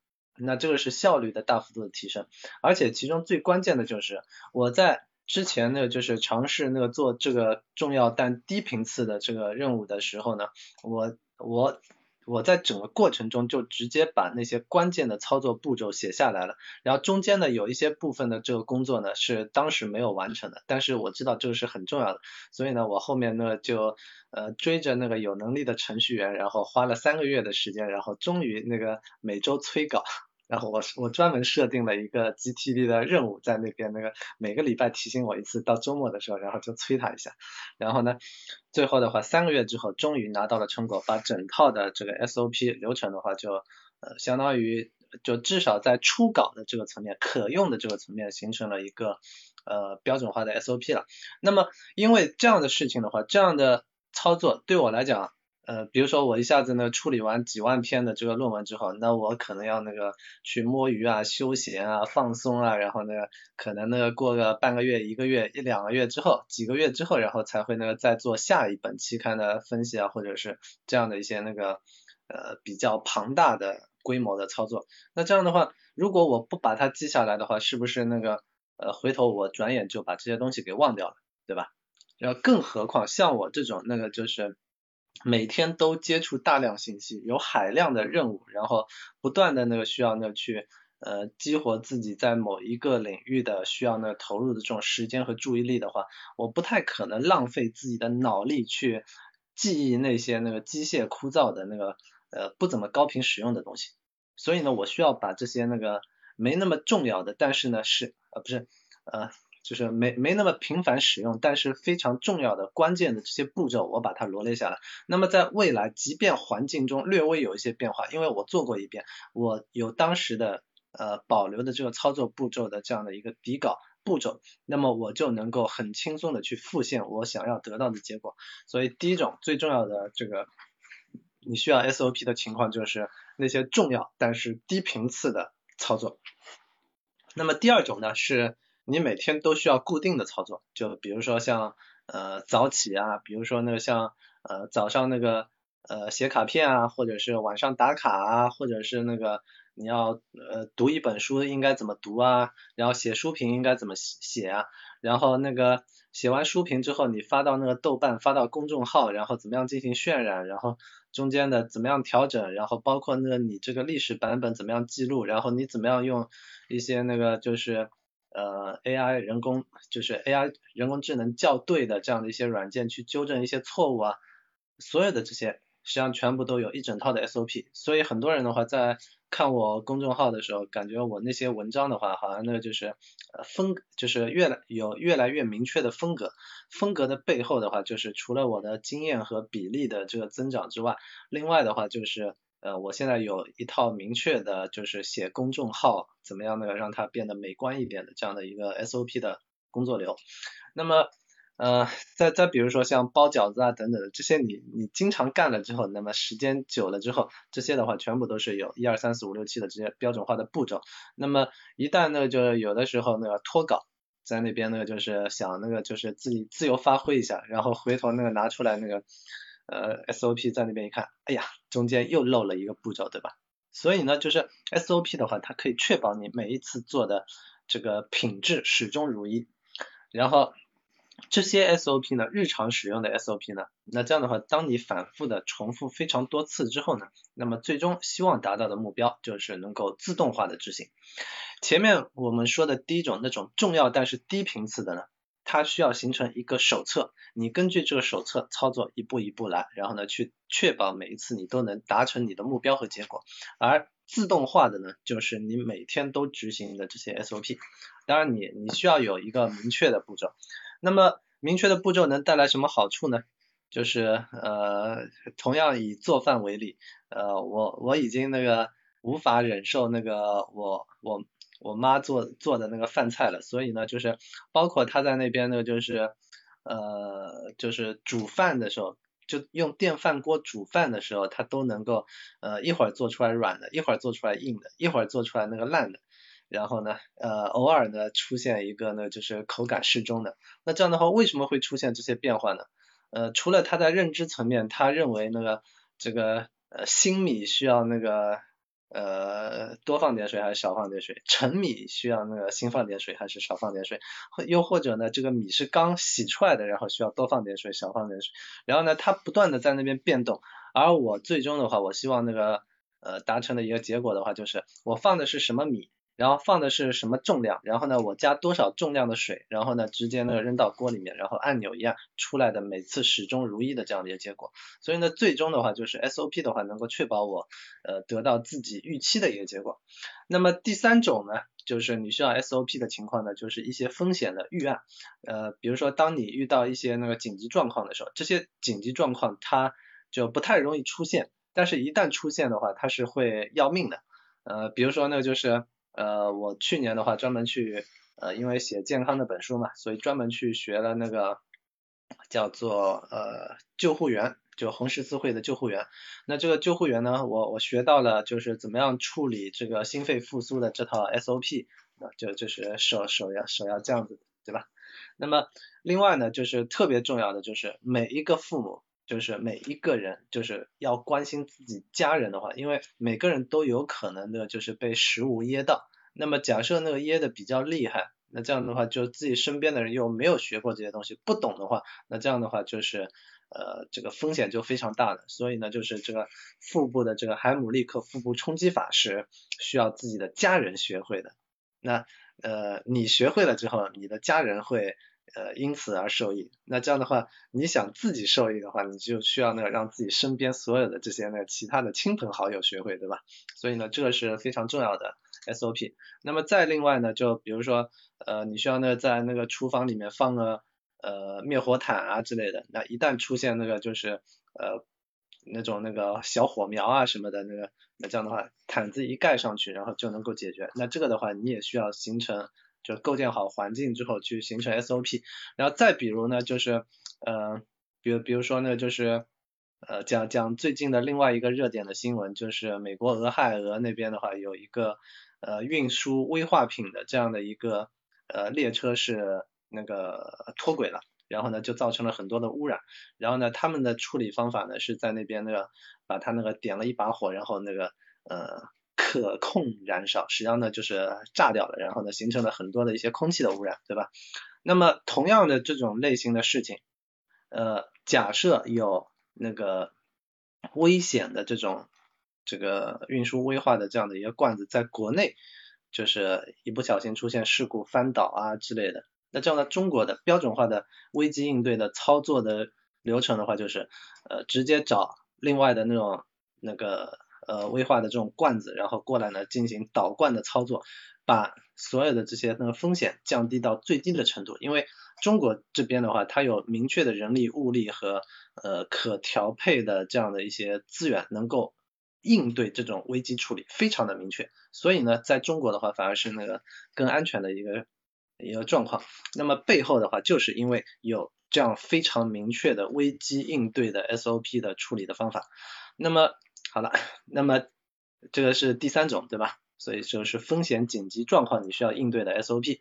那这个是效率的大幅度的提升，而且其中最关键的就是我在之前呢，就是尝试那个做这个重要但低频次的这个任务的时候呢，我我我在整个过程中就直接把那些关键的操作步骤写下来了，然后中间呢有一些部分的这个工作呢是当时没有完成的，但是我知道这个是很重要的，所以呢我后面呢就呃追着那个有能力的程序员，然后花了三个月的时间，然后终于那个每周催稿。然后我我专门设定了一个 GTD 的任务，在那边那个每个礼拜提醒我一次，到周末的时候，然后就催他一下。然后呢，最后的话三个月之后，终于拿到了成果，把整套的这个 SOP 流程的话，就呃相当于就至少在初稿的这个层面，可用的这个层面，形成了一个呃标准化的 SOP 了。那么因为这样的事情的话，这样的操作对我来讲。呃，比如说我一下子呢处理完几万篇的这个论文之后，那我可能要那个去摸鱼啊、休闲啊、放松啊，然后呢，可能那个过个半个月、一个月、一两个月之后，几个月之后，然后才会那个再做下一本期刊的分析啊，或者是这样的一些那个呃比较庞大的规模的操作。那这样的话，如果我不把它记下来的话，是不是那个呃回头我转眼就把这些东西给忘掉了，对吧？然后更何况像我这种那个就是。每天都接触大量信息，有海量的任务，然后不断的那个需要那去呃激活自己在某一个领域的需要那投入的这种时间和注意力的话，我不太可能浪费自己的脑力去记忆那些那个机械枯燥的那个呃不怎么高频使用的东西。所以呢，我需要把这些那个没那么重要的，但是呢是呃不是呃。就是没没那么频繁使用，但是非常重要的关键的这些步骤，我把它罗列下来。那么在未来，即便环境中略微有一些变化，因为我做过一遍，我有当时的呃保留的这个操作步骤的这样的一个底稿步骤，那么我就能够很轻松的去复现我想要得到的结果。所以第一种最重要的这个你需要 SOP 的情况就是那些重要但是低频次的操作。那么第二种呢是。你每天都需要固定的操作，就比如说像呃早起啊，比如说那个像呃早上那个呃写卡片啊，或者是晚上打卡啊，或者是那个你要呃读一本书应该怎么读啊，然后写书评应该怎么写啊，然后那个写完书评之后你发到那个豆瓣发到公众号，然后怎么样进行渲染，然后中间的怎么样调整，然后包括那个你这个历史版本怎么样记录，然后你怎么样用一些那个就是。呃，AI 人工就是 AI 人工智能校对的这样的一些软件去纠正一些错误啊，所有的这些实际上全部都有一整套的 SOP，所以很多人的话在看我公众号的时候，感觉我那些文章的话，好像那就是呃风就是越来有越来越明确的风格，风格的背后的话就是除了我的经验和比例的这个增长之外，另外的话就是。呃，我现在有一套明确的，就是写公众号怎么样呢，让它变得美观一点的这样的一个 SOP 的工作流。那么，呃，再再比如说像包饺子啊等等的这些，你你经常干了之后，那么时间久了之后，这些的话全部都是有一二三四五六七的这些标准化的步骤。那么一旦呢，就有的时候那个脱稿，在那边呢就是想那个就是自己自由发挥一下，然后回头那个拿出来那个。呃，SOP 在那边一看，哎呀，中间又漏了一个步骤，对吧？所以呢，就是 SOP 的话，它可以确保你每一次做的这个品质始终如一。然后这些 SOP 呢，日常使用的 SOP 呢，那这样的话，当你反复的重复非常多次之后呢，那么最终希望达到的目标就是能够自动化的执行。前面我们说的第一种那种重要但是低频次的呢？它需要形成一个手册，你根据这个手册操作一步一步来，然后呢去确保每一次你都能达成你的目标和结果。而自动化的呢，就是你每天都执行的这些 SOP。当然你你需要有一个明确的步骤。那么明确的步骤能带来什么好处呢？就是呃，同样以做饭为例，呃，我我已经那个无法忍受那个我我。我妈做做的那个饭菜了，所以呢，就是包括她在那边呢，就是呃，就是煮饭的时候，就用电饭锅煮饭的时候，她都能够呃一会儿做出来软的，一会儿做出来硬的，一会儿做出来那个烂的，然后呢，呃，偶尔呢出现一个呢就是口感适中的。那这样的话，为什么会出现这些变化呢？呃，除了她在认知层面，她认为那个这个呃新米需要那个。呃，多放点水还是少放点水？陈米需要那个新放点水还是少放点水？又或者呢，这个米是刚洗出来的，然后需要多放点水，少放点水？然后呢，它不断的在那边变动，而我最终的话，我希望那个呃达成的一个结果的话，就是我放的是什么米？然后放的是什么重量，然后呢，我加多少重量的水，然后呢，直接呢扔到锅里面，然后按钮一按出来的每次始终如一的这样的一个结果。所以呢，最终的话就是 SOP 的话能够确保我呃得到自己预期的一个结果。那么第三种呢，就是你需要 SOP 的情况呢，就是一些风险的预案。呃，比如说当你遇到一些那个紧急状况的时候，这些紧急状况它就不太容易出现，但是一旦出现的话，它是会要命的。呃，比如说呢，就是。呃，我去年的话专门去，呃，因为写健康的本书嘛，所以专门去学了那个叫做呃救护员就红十字会的救护员。那这个救护员呢，我我学到了就是怎么样处理这个心肺复苏的这套 SOP，啊，就就是手手要手要这样子，对吧？那么另外呢，就是特别重要的就是每一个父母，就是每一个人，就是要关心自己家人的话，因为每个人都有可能的就是被食物噎到。那么假设那个噎的比较厉害，那这样的话就自己身边的人又没有学过这些东西，不懂的话，那这样的话就是呃这个风险就非常大了。所以呢，就是这个腹部的这个海姆立克腹部冲击法是需要自己的家人学会的。那呃你学会了之后，你的家人会。呃，因此而受益。那这样的话，你想自己受益的话，你就需要那个让自己身边所有的这些那个其他的亲朋好友学会，对吧？所以呢，这个是非常重要的 SOP。那么再另外呢，就比如说，呃，你需要呢在那个厨房里面放个呃灭火毯啊之类的。那一旦出现那个就是呃那种那个小火苗啊什么的那个，那这样的话，毯子一盖上去，然后就能够解决。那这个的话，你也需要形成。就构建好环境之后去形成 SOP，然后再比如呢，就是呃，比如比如说呢，就是呃讲讲最近的另外一个热点的新闻，就是美国俄亥俄那边的话有一个呃运输危化品的这样的一个呃列车是那个脱轨了，然后呢就造成了很多的污染，然后呢他们的处理方法呢是在那边那个把它那个点了一把火，然后那个呃。可控燃烧，实际上呢就是炸掉了，然后呢形成了很多的一些空气的污染，对吧？那么同样的这种类型的事情，呃，假设有那个危险的这种这个运输危化的这样的一个罐子在国内，就是一不小心出现事故翻倒啊之类的，那这样的中国的标准化的危机应对的操作的流程的话，就是呃直接找另外的那种那个。呃，危化的这种罐子，然后过来呢进行倒罐的操作，把所有的这些那个风险降低到最低的程度。因为中国这边的话，它有明确的人力、物力和呃可调配的这样的一些资源，能够应对这种危机处理，非常的明确。所以呢，在中国的话，反而是那个更安全的一个一个状况。那么背后的话，就是因为有这样非常明确的危机应对的 SOP 的处理的方法。那么好了，那么这个是第三种，对吧？所以就是风险紧急状况你需要应对的 SOP。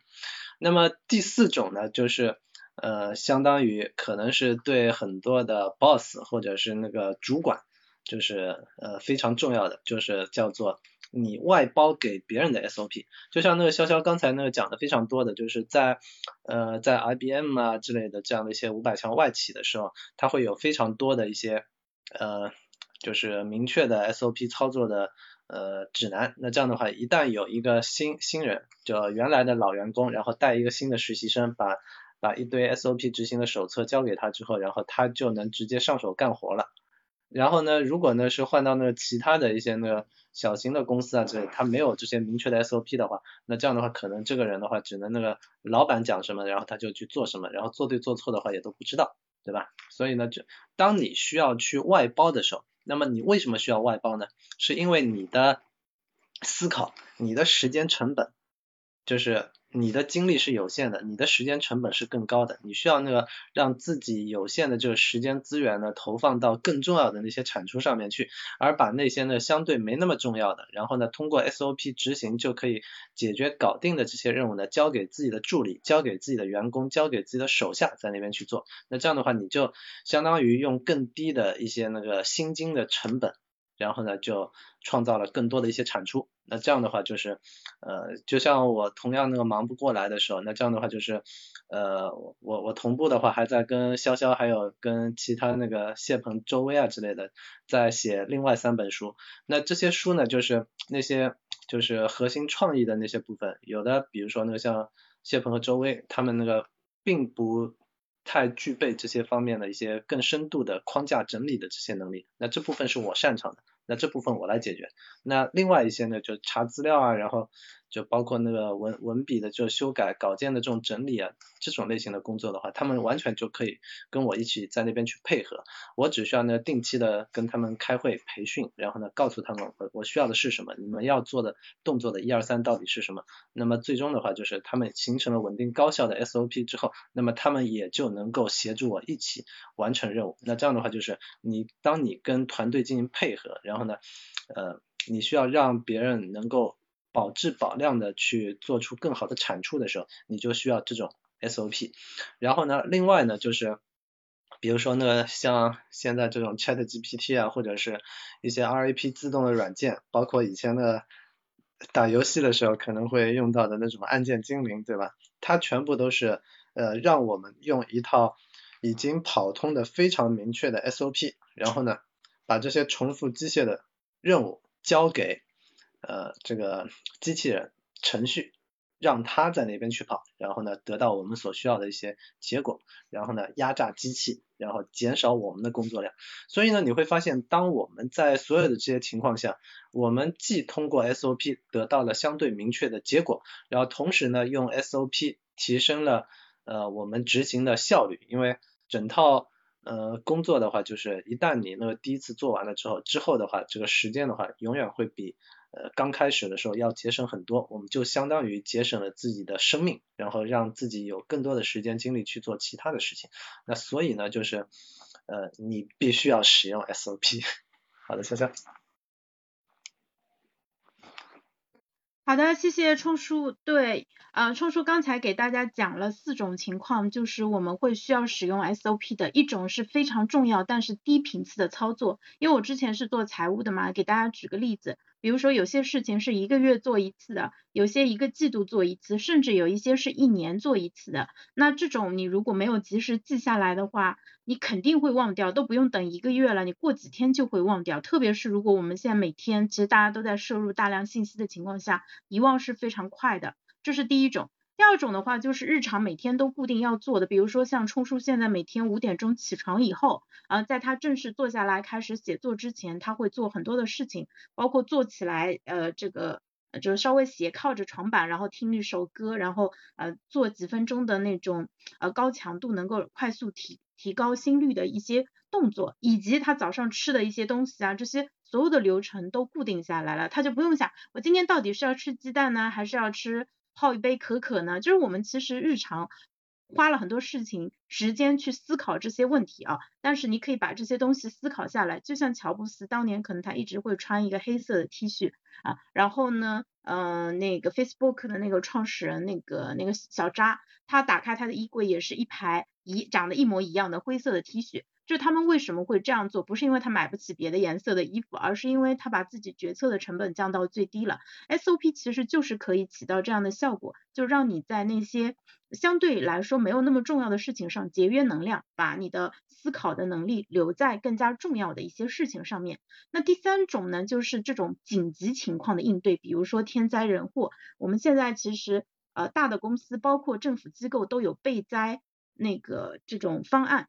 那么第四种呢，就是呃，相当于可能是对很多的 boss 或者是那个主管，就是呃非常重要的，就是叫做你外包给别人的 SOP。就像那个潇潇刚才那个讲的非常多的，就是在呃在 IBM 啊之类的这样的一些五百强外企的时候，它会有非常多的一些呃。就是明确的 SOP 操作的呃指南，那这样的话，一旦有一个新新人，就原来的老员工，然后带一个新的实习生，把把一堆 SOP 执行的手册交给他之后，然后他就能直接上手干活了。然后呢，如果呢是换到那个其他的一些那个小型的公司啊之类，他没有这些明确的 SOP 的话，那这样的话，可能这个人的话，只能那个老板讲什么，然后他就去做什么，然后做对做错的话也都不知道，对吧？所以呢，就当你需要去外包的时候，那么你为什么需要外包呢？是因为你的思考，你的时间成本，就是你的精力是有限的，你的时间成本是更高的，你需要那个让自己有限的这个时间资源呢，投放到更重要的那些产出上面去，而把那些呢相对没那么重要的，然后呢通过 SOP 执行就可以解决搞定的这些任务呢，交给自己的助理，交给自己的员工，交给自己的手下在那边去做。那这样的话，你就相当于用更低的一些那个薪金的成本。然后呢，就创造了更多的一些产出。那这样的话，就是呃，就像我同样那个忙不过来的时候，那这样的话就是，呃，我我同步的话还在跟潇潇还有跟其他那个谢鹏、周薇啊之类的在写另外三本书。那这些书呢，就是那些就是核心创意的那些部分，有的比如说那个像谢鹏和周薇，他们那个并不。太具备这些方面的一些更深度的框架整理的这些能力，那这部分是我擅长的，那这部分我来解决。那另外一些呢，就查资料啊，然后就包括那个文文笔的就修改稿件的这种整理啊，这种类型的工作的话，他们完全就可以跟我一起在那边去配合，我只需要呢定期的跟他们开会培训，然后呢告诉他们我我需要的是什么，你们要做的动作的一二三到底是什么，那么最终的话就是他们形成了稳定高效的 SOP 之后，那么他们也就能够协助我一起完成任务，那这样的话就是你当你跟团队进行配合，然后呢呃你需要让别人能够保质保量的去做出更好的产出的时候，你就需要这种 SOP。然后呢，另外呢，就是比如说呢，像现在这种 Chat GPT 啊，或者是一些 RAP 自动的软件，包括以前的打游戏的时候可能会用到的那种按键精灵，对吧？它全部都是呃让我们用一套已经跑通的非常明确的 SOP，然后呢，把这些重复机械的任务交给呃，这个机器人程序，让它在那边去跑，然后呢，得到我们所需要的一些结果，然后呢，压榨机器，然后减少我们的工作量。所以呢，你会发现，当我们在所有的这些情况下，我们既通过 SOP 得到了相对明确的结果，然后同时呢，用 SOP 提升了呃我们执行的效率，因为整套呃工作的话，就是一旦你那个第一次做完了之后，之后的话，这个时间的话，永远会比呃，刚开始的时候要节省很多，我们就相当于节省了自己的生命，然后让自己有更多的时间精力去做其他的事情。那所以呢，就是呃，你必须要使用 SOP。好的，潇潇。好的，谢谢冲叔。对，呃，冲叔刚才给大家讲了四种情况，就是我们会需要使用 SOP 的一种是非常重要但是低频次的操作。因为我之前是做财务的嘛，给大家举个例子。比如说有些事情是一个月做一次的，有些一个季度做一次，甚至有一些是一年做一次的。那这种你如果没有及时记下来的话，你肯定会忘掉，都不用等一个月了，你过几天就会忘掉。特别是如果我们现在每天其实大家都在摄入大量信息的情况下，遗忘是非常快的。这是第一种。第二种的话就是日常每天都固定要做的，比如说像冲叔现在每天五点钟起床以后，啊，在他正式坐下来开始写作之前，他会做很多的事情，包括坐起来，呃，这个就是稍微斜靠着床板，然后听一首歌，然后呃做几分钟的那种呃高强度能够快速提提高心率的一些动作，以及他早上吃的一些东西啊，这些所有的流程都固定下来了，他就不用想我今天到底是要吃鸡蛋呢，还是要吃。泡一杯可可呢，就是我们其实日常花了很多事情时间去思考这些问题啊，但是你可以把这些东西思考下来，就像乔布斯当年可能他一直会穿一个黑色的 T 恤啊，然后呢，嗯，那个 Facebook 的那个创始人那个那个小扎，他打开他的衣柜也是一排一长得一模一样的灰色的 T 恤。就他们为什么会这样做？不是因为他买不起别的颜色的衣服，而是因为他把自己决策的成本降到最低了。SOP 其实就是可以起到这样的效果，就让你在那些相对来说没有那么重要的事情上节约能量，把你的思考的能力留在更加重要的一些事情上面。那第三种呢，就是这种紧急情况的应对，比如说天灾人祸。我们现在其实呃大的公司，包括政府机构都有备灾那个这种方案。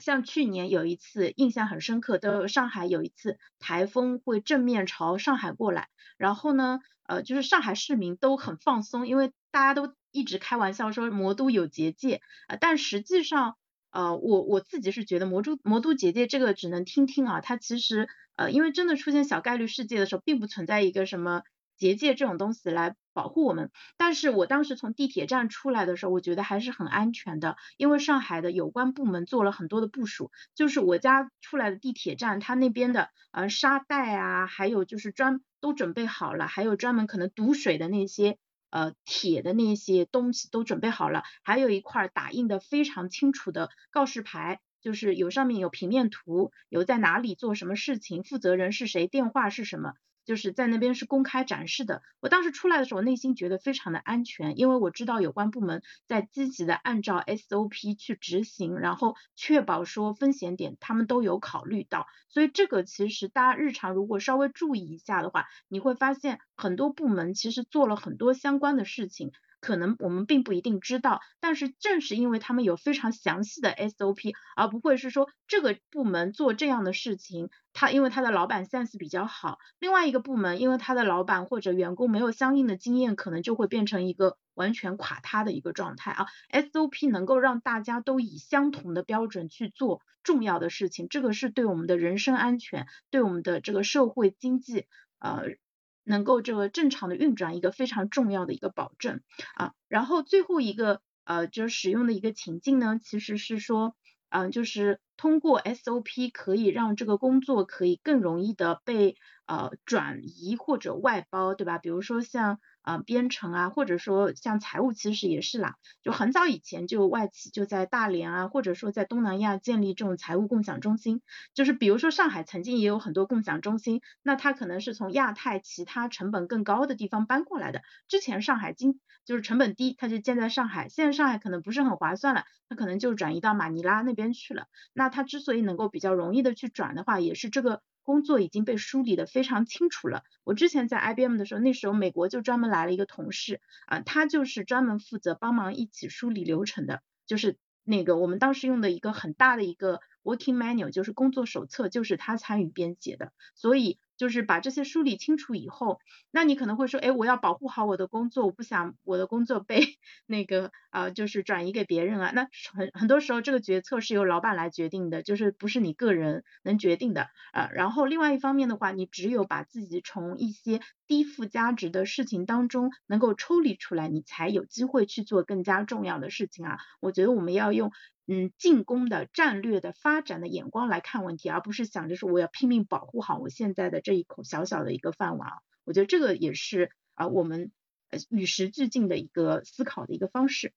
像去年有一次印象很深刻的上海有一次台风会正面朝上海过来，然后呢，呃，就是上海市民都很放松，因为大家都一直开玩笑说魔都有结界，呃，但实际上，呃，我我自己是觉得魔都魔都结界这个只能听听啊，它其实，呃，因为真的出现小概率事件的时候，并不存在一个什么。结界这种东西来保护我们，但是我当时从地铁站出来的时候，我觉得还是很安全的，因为上海的有关部门做了很多的部署，就是我家出来的地铁站，它那边的呃沙袋啊，还有就是专都准备好了，还有专门可能堵水的那些呃铁的那些东西都准备好了，还有一块打印的非常清楚的告示牌，就是有上面有平面图，有在哪里做什么事情，负责人是谁，电话是什么。就是在那边是公开展示的。我当时出来的时候，内心觉得非常的安全，因为我知道有关部门在积极的按照 SOP 去执行，然后确保说风险点他们都有考虑到。所以这个其实大家日常如果稍微注意一下的话，你会发现很多部门其实做了很多相关的事情。可能我们并不一定知道，但是正是因为他们有非常详细的 SOP，而不会是说这个部门做这样的事情，他因为他的老板 sense 比较好，另外一个部门因为他的老板或者员工没有相应的经验，可能就会变成一个完全垮塌的一个状态啊。SOP 能够让大家都以相同的标准去做重要的事情，这个是对我们的人身安全，对我们的这个社会经济呃。能够这个正常的运转一个非常重要的一个保证啊，然后最后一个呃就是使用的一个情境呢，其实是说嗯就是通过 SOP 可以让这个工作可以更容易的被呃转移或者外包，对吧？比如说像。啊，编程啊，或者说像财务，其实也是啦。就很早以前就外企就在大连啊，或者说在东南亚建立这种财务共享中心。就是比如说上海曾经也有很多共享中心，那它可能是从亚太其他成本更高的地方搬过来的。之前上海经就是成本低，它就建在上海。现在上海可能不是很划算了，它可能就转移到马尼拉那边去了。那它之所以能够比较容易的去转的话，也是这个。工作已经被梳理的非常清楚了。我之前在 IBM 的时候，那时候美国就专门来了一个同事啊，他就是专门负责帮忙一起梳理流程的，就是那个我们当时用的一个很大的一个 Working Manual，就是工作手册，就是他参与编写的，所以。就是把这些梳理清楚以后，那你可能会说，哎，我要保护好我的工作，我不想我的工作被 那个啊，就是转移给别人啊。那很很多时候这个决策是由老板来决定的，就是不是你个人能决定的啊。然后另外一方面的话，你只有把自己从一些低附加值的事情当中能够抽离出来，你才有机会去做更加重要的事情啊。我觉得我们要用。嗯，进攻的战略的发展的眼光来看问题，而不是想着说我要拼命保护好我现在的这一口小小的一个饭碗。我觉得这个也是啊，我们呃与时俱进的一个思考的一个方式。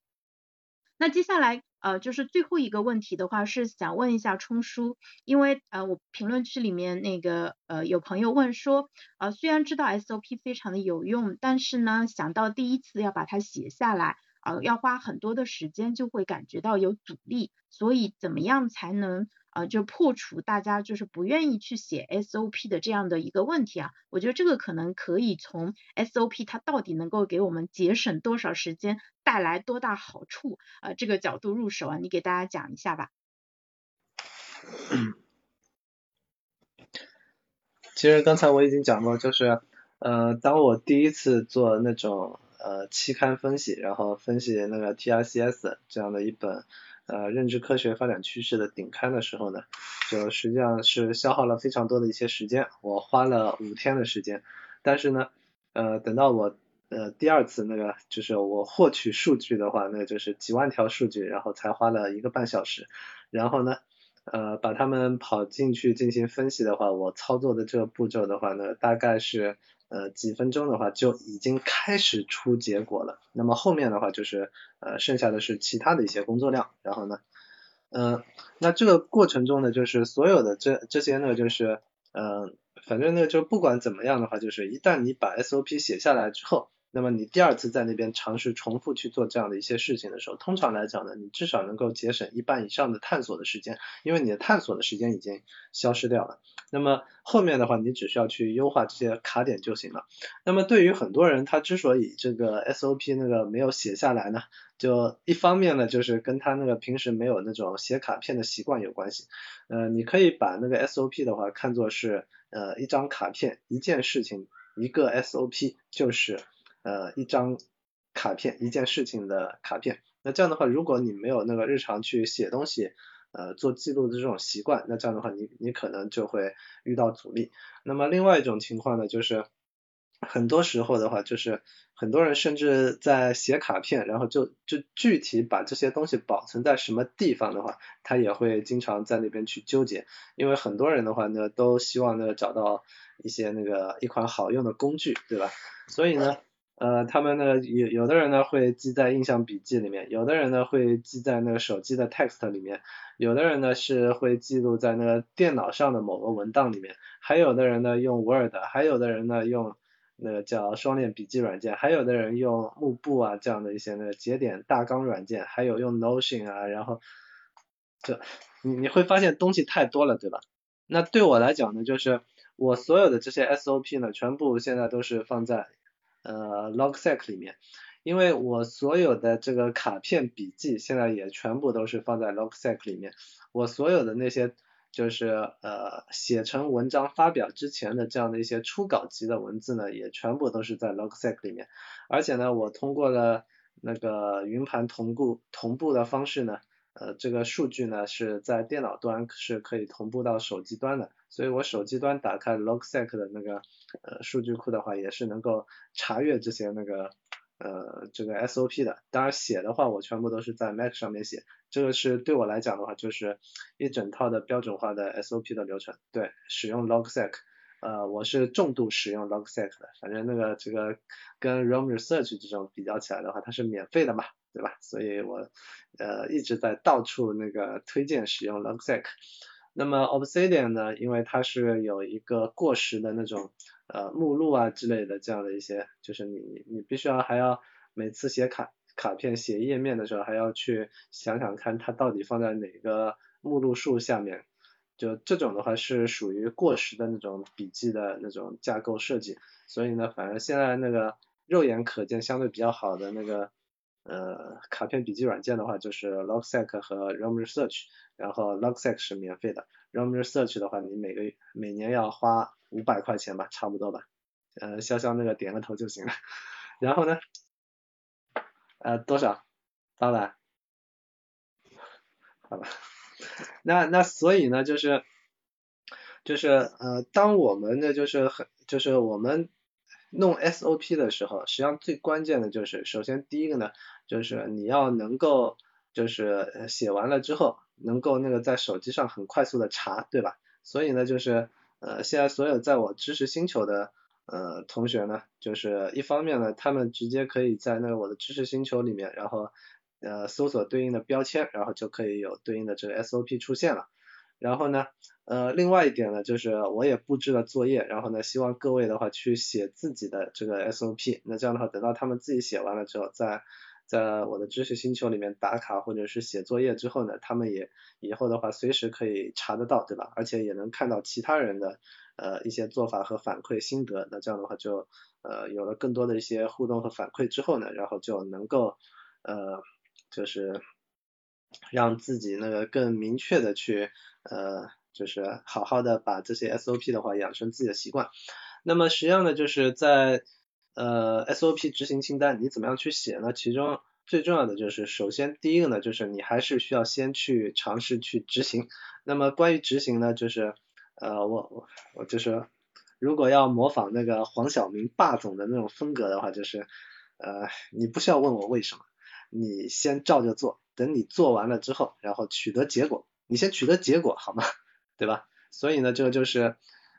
那接下来呃就是最后一个问题的话，是想问一下冲叔，因为呃我评论区里面那个呃有朋友问说，呃虽然知道 SOP 非常的有用，但是呢想到第一次要把它写下来。呃，要花很多的时间，就会感觉到有阻力，所以怎么样才能呃就破除大家就是不愿意去写 SOP 的这样的一个问题啊？我觉得这个可能可以从 SOP 它到底能够给我们节省多少时间，带来多大好处呃这个角度入手啊，你给大家讲一下吧。其实刚才我已经讲过，就是呃当我第一次做那种。呃，期刊分析，然后分析那个 TRCS 这样的一本呃认知科学发展趋势的顶刊的时候呢，就实际上是消耗了非常多的一些时间，我花了五天的时间，但是呢，呃，等到我呃第二次那个就是我获取数据的话，那就是几万条数据，然后才花了一个半小时，然后呢，呃，把它们跑进去进行分析的话，我操作的这个步骤的话呢，大概是。呃，几分钟的话就已经开始出结果了。那么后面的话就是呃，剩下的是其他的一些工作量。然后呢，嗯，那这个过程中呢，就是所有的这这些呢，就是嗯，反正呢，就不管怎么样的话，就是一旦你把 SOP 写下来之后。那么你第二次在那边尝试重复去做这样的一些事情的时候，通常来讲呢，你至少能够节省一半以上的探索的时间，因为你的探索的时间已经消失掉了。那么后面的话，你只需要去优化这些卡点就行了。那么对于很多人，他之所以这个 SOP 那个没有写下来呢，就一方面呢，就是跟他那个平时没有那种写卡片的习惯有关系。呃，你可以把那个 SOP 的话看作是呃一张卡片，一件事情一个 SOP 就是。呃，一张卡片，一件事情的卡片。那这样的话，如果你没有那个日常去写东西，呃，做记录的这种习惯，那这样的话，你你可能就会遇到阻力。那么另外一种情况呢，就是很多时候的话，就是很多人甚至在写卡片，然后就就具体把这些东西保存在什么地方的话，他也会经常在那边去纠结。因为很多人的话呢，都希望呢找到一些那个一款好用的工具，对吧？所以呢。呃，他们呢有有的人呢会记在印象笔记里面，有的人呢会记在那个手机的 text 里面，有的人呢是会记录在那个电脑上的某个文档里面，还有的人呢用 Word，还有的人呢用那个叫双链笔记软件，还有的人用幕布啊这样的一些那个节点大纲软件，还有用 Notion 啊，然后这你你会发现东西太多了，对吧？那对我来讲呢，就是我所有的这些 SOP 呢，全部现在都是放在。呃，Logseq 里面，因为我所有的这个卡片笔记现在也全部都是放在 Logseq 里面，我所有的那些就是呃写成文章发表之前的这样的一些初稿级的文字呢，也全部都是在 Logseq 里面，而且呢，我通过了那个云盘同步同步的方式呢，呃这个数据呢是在电脑端是可以同步到手机端的，所以我手机端打开 Logsec 的那个呃数据库的话，也是能够查阅这些那个。呃，这个 SOP 的，当然写的话，我全部都是在 Mac 上面写，这个是对我来讲的话，就是一整套的标准化的 SOP 的流程。对，使用 Logsec，呃，我是重度使用 Logsec 的，反正那个这个跟 Roam Research 这种比较起来的话，它是免费的嘛，对吧？所以我呃一直在到处那个推荐使用 Logsec。那么 Obsidian 呢，因为它是有一个过时的那种。呃，目录啊之类的这样的一些，就是你你你必须要还要每次写卡卡片写页面的时候，还要去想想看它到底放在哪个目录数下面，就这种的话是属于过时的那种笔记的那种架构设计，所以呢，反正现在那个肉眼可见相对比较好的那个呃卡片笔记软件的话，就是 Logseq 和 Roam Research，然后 Logseq 是免费的，Roam Research 的话你每个月每年要花。五百块钱吧，差不多吧，呃，潇潇那个点个头就行了。然后呢，呃，多少？八百？好吧。那那所以呢，就是就是呃，当我们的就是很就是我们弄 SOP 的时候，实际上最关键的就是，首先第一个呢，就是你要能够就是写完了之后，能够那个在手机上很快速的查，对吧？所以呢，就是。呃，现在所有在我知识星球的呃同学呢，就是一方面呢，他们直接可以在那个我的知识星球里面，然后呃搜索对应的标签，然后就可以有对应的这个 SOP 出现了。然后呢，呃，另外一点呢，就是我也布置了作业，然后呢，希望各位的话去写自己的这个 SOP。那这样的话，等到他们自己写完了之后，再在我的知识星球里面打卡或者是写作业之后呢，他们也以后的话随时可以查得到，对吧？而且也能看到其他人的呃一些做法和反馈心得，那这样的话就呃有了更多的一些互动和反馈之后呢，然后就能够呃就是让自己那个更明确的去呃就是好好的把这些 SOP 的话养成自己的习惯。那么实际上呢，就是在呃，SOP 执行清单你怎么样去写呢？其中最重要的就是，首先第一个呢，就是你还是需要先去尝试去执行。那么关于执行呢，就是呃，我我我就是如果要模仿那个黄晓明霸总的那种风格的话，就是呃，你不需要问我为什么，你先照着做，等你做完了之后，然后取得结果，你先取得结果好吗？对吧？所以呢，这个就是。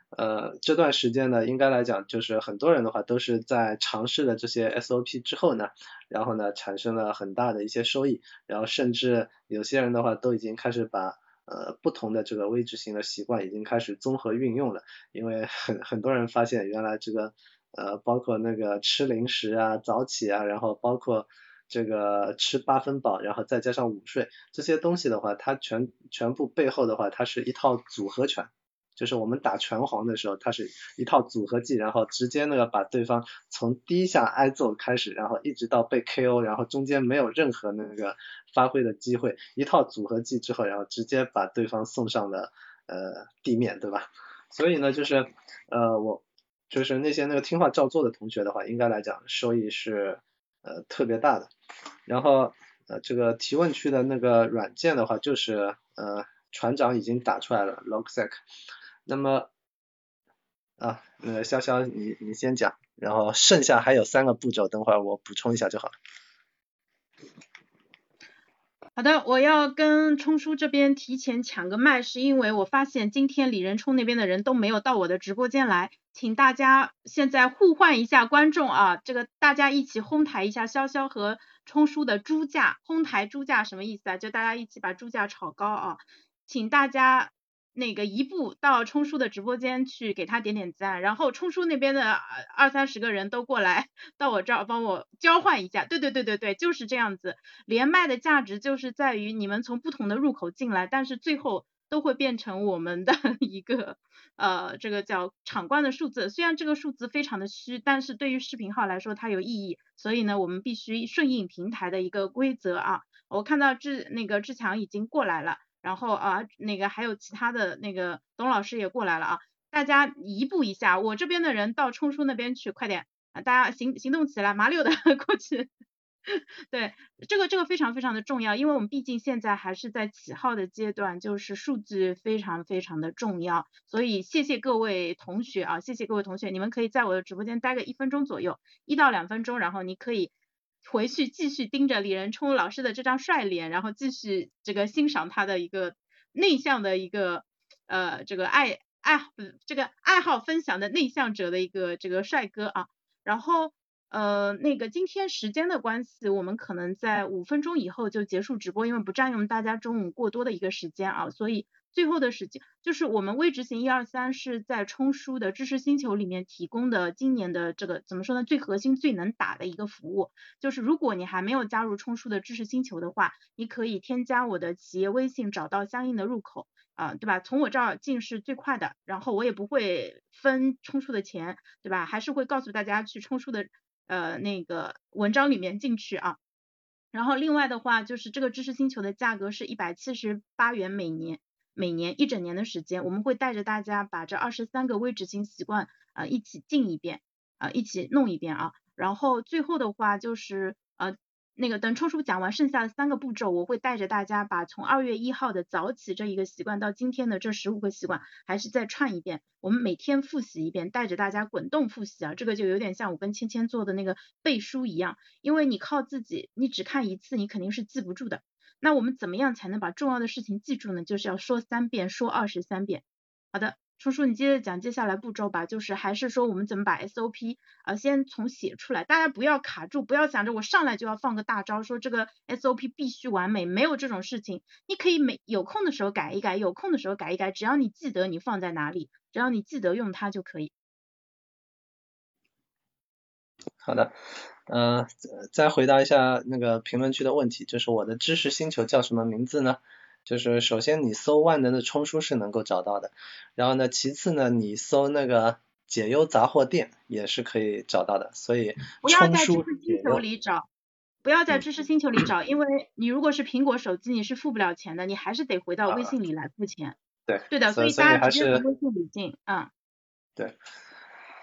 呃，这段时间呢，应该来讲，就是很多人的话都是在尝试了这些 SOP 之后呢，然后呢，产生了很大的一些收益，然后甚至有些人的话都已经开始把呃不同的这个微执行的习惯已经开始综合运用了，因为很很多人发现原来这个呃包括那个吃零食啊、早起啊，然后包括这个吃八分饱，然后再加上午睡这些东西的话，它全全部背后的话，它是一套组合拳。就是我们打拳皇的时候，它是一套组合技，然后直接那个把对方从第一下挨揍开始，然后一直到被 KO，然后中间没有任何那个发挥的机会，一套组合技之后，然后直接把对方送上了呃地面，对吧？所以呢，就是呃我就是那些那个听话照做的同学的话，应该来讲收益是呃特别大的。然后呃这个提问区的那个软件的话，就是呃船长已经打出来了，Logseq。那么啊，那潇潇你你先讲，然后剩下还有三个步骤，等会儿我补充一下就好了。好的，我要跟冲叔这边提前抢个麦，是因为我发现今天李仁冲那边的人都没有到我的直播间来，请大家现在互换一下观众啊，这个大家一起哄抬一下潇潇和冲叔的猪价，哄抬猪价什么意思啊？就大家一起把猪价炒高啊，请大家。那个一步到冲叔的直播间去给他点点赞，然后冲叔那边的二三十个人都过来 到我这儿帮我交换一下。对对对对对，就是这样子。连麦的价值就是在于你们从不同的入口进来，但是最后都会变成我们的 一个呃这个叫场观的数字。虽然这个数字非常的虚，但是对于视频号来说它有意义，所以呢我们必须顺应平台的一个规则啊。我看到志那个志强已经过来了，然后啊那个还有其他的那个董老师也过来了啊，大家移步一下，我这边的人到冲叔那边去，快点啊，大家行行动起来，麻溜的 过去。对，这个这个非常非常的重要，因为我们毕竟现在还是在起号的阶段，就是数据非常非常的重要，所以谢谢各位同学啊，谢谢各位同学，你们可以在我的直播间待个一分钟左右，一到两分钟，然后你可以回去继续盯着李仁冲老师的这张帅脸，然后继续这个欣赏他的一个内向的一个呃这个爱爱这个爱好分享的内向者的一个这个帅哥啊，然后。呃，那个今天时间的关系，我们可能在五分钟以后就结束直播，因为不占用大家中午过多的一个时间啊，所以最后的时间就是我们微执行一二三是在冲叔的知识星球里面提供的今年的这个怎么说呢，最核心最能打的一个服务，就是如果你还没有加入冲叔的知识星球的话，你可以添加我的企业微信，找到相应的入口啊，对吧？从我这儿进是最快的，然后我也不会分冲叔的钱，对吧？还是会告诉大家去冲叔的。呃，那个文章里面进去啊，然后另外的话就是这个知识星球的价格是一百七十八元每年，每年一整年的时间，我们会带着大家把这二十三个微执行习惯啊一起进一遍啊一起弄一遍啊，然后最后的话就是呃。那个等冲叔讲完剩下的三个步骤，我会带着大家把从二月一号的早起这一个习惯到今天的这十五个习惯，还是再串一遍。我们每天复习一遍，带着大家滚动复习啊，这个就有点像我跟芊芊做的那个背书一样。因为你靠自己，你只看一次，你肯定是记不住的。那我们怎么样才能把重要的事情记住呢？就是要说三遍，说二十三遍。好的。冲叔，你接着讲接下来步骤吧，就是还是说我们怎么把 SOP 啊先从写出来，大家不要卡住，不要想着我上来就要放个大招，说这个 SOP 必须完美，没有这种事情，你可以每有空的时候改一改，有空的时候改一改，只要你记得你放在哪里，只要你记得用它就可以。好的，嗯，再回答一下那个评论区的问题，就是我的知识星球叫什么名字呢？就是首先你搜万能的冲书是能够找到的，然后呢，其次呢，你搜那个解忧杂货店也是可以找到的，所以不要在知识星球里找，不要在知识星球里找，因为你如果是苹果手机，你是付不了钱的，你还是得回到微信里来付钱。对，对的，所以大家直接从微信里进，嗯。对，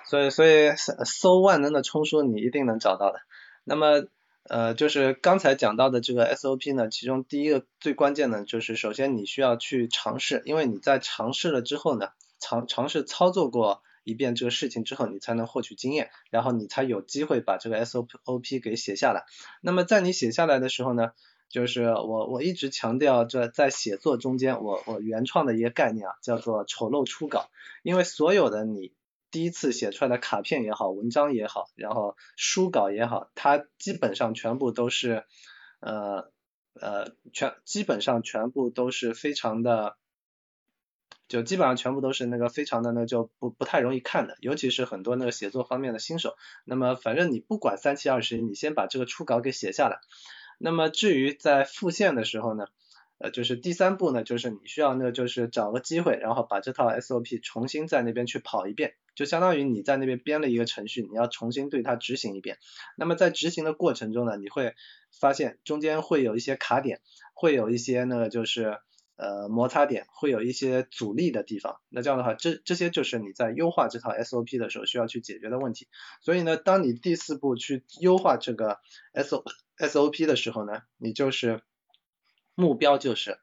所以所以搜万能的冲叔你一定能找到的，那么。呃，就是刚才讲到的这个 SOP 呢，其中第一个最关键的，就是首先你需要去尝试，因为你在尝试了之后呢，尝尝试操作过一遍这个事情之后，你才能获取经验，然后你才有机会把这个 SOP 给写下来。那么在你写下来的时候呢，就是我我一直强调这在写作中间，我我原创的一个概念啊，叫做丑陋初稿，因为所有的你。第一次写出来的卡片也好，文章也好，然后书稿也好，它基本上全部都是，呃呃，全基本上全部都是非常的，就基本上全部都是那个非常的那就不不太容易看的，尤其是很多那个写作方面的新手。那么反正你不管三七二十一，你先把这个初稿给写下来。那么至于在复现的时候呢？呃，就是第三步呢，就是你需要那个就是找个机会，然后把这套 SOP 重新在那边去跑一遍，就相当于你在那边编了一个程序，你要重新对它执行一遍。那么在执行的过程中呢，你会发现中间会有一些卡点，会有一些那个就是呃摩擦点，会有一些阻力的地方。那这样的话，这这些就是你在优化这套 SOP 的时候需要去解决的问题。所以呢，当你第四步去优化这个 SO SOP 的时候呢，你就是。目标就是，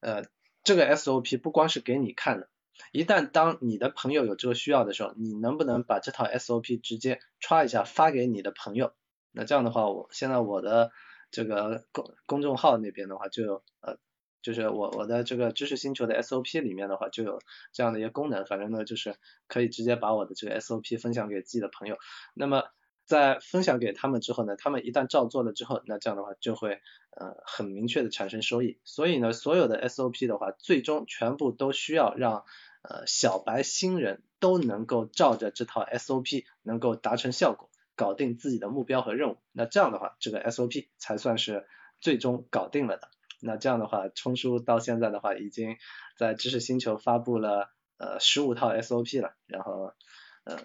呃，这个 SOP 不光是给你看的，一旦当你的朋友有这个需要的时候，你能不能把这套 SOP 直接歘一下发给你的朋友？那这样的话，我现在我的这个公公众号那边的话，就有呃，就是我我的这个知识星球的 SOP 里面的话，就有这样的一个功能，反正呢就是可以直接把我的这个 SOP 分享给自己的朋友。那么在分享给他们之后呢，他们一旦照做了之后，那这样的话就会呃很明确的产生收益。所以呢，所有的 SOP 的话，最终全部都需要让呃小白新人都能够照着这套 SOP 能够达成效果，搞定自己的目标和任务。那这样的话，这个 SOP 才算是最终搞定了的。那这样的话，冲叔到现在的话，已经在知识星球发布了呃十五套 SOP 了，然后呃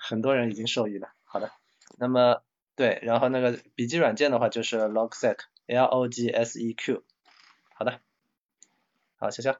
很多人已经受益了。好的，那么对，然后那个笔记软件的话就是 Logsec，L O G S E Q。好的，好，谢谢。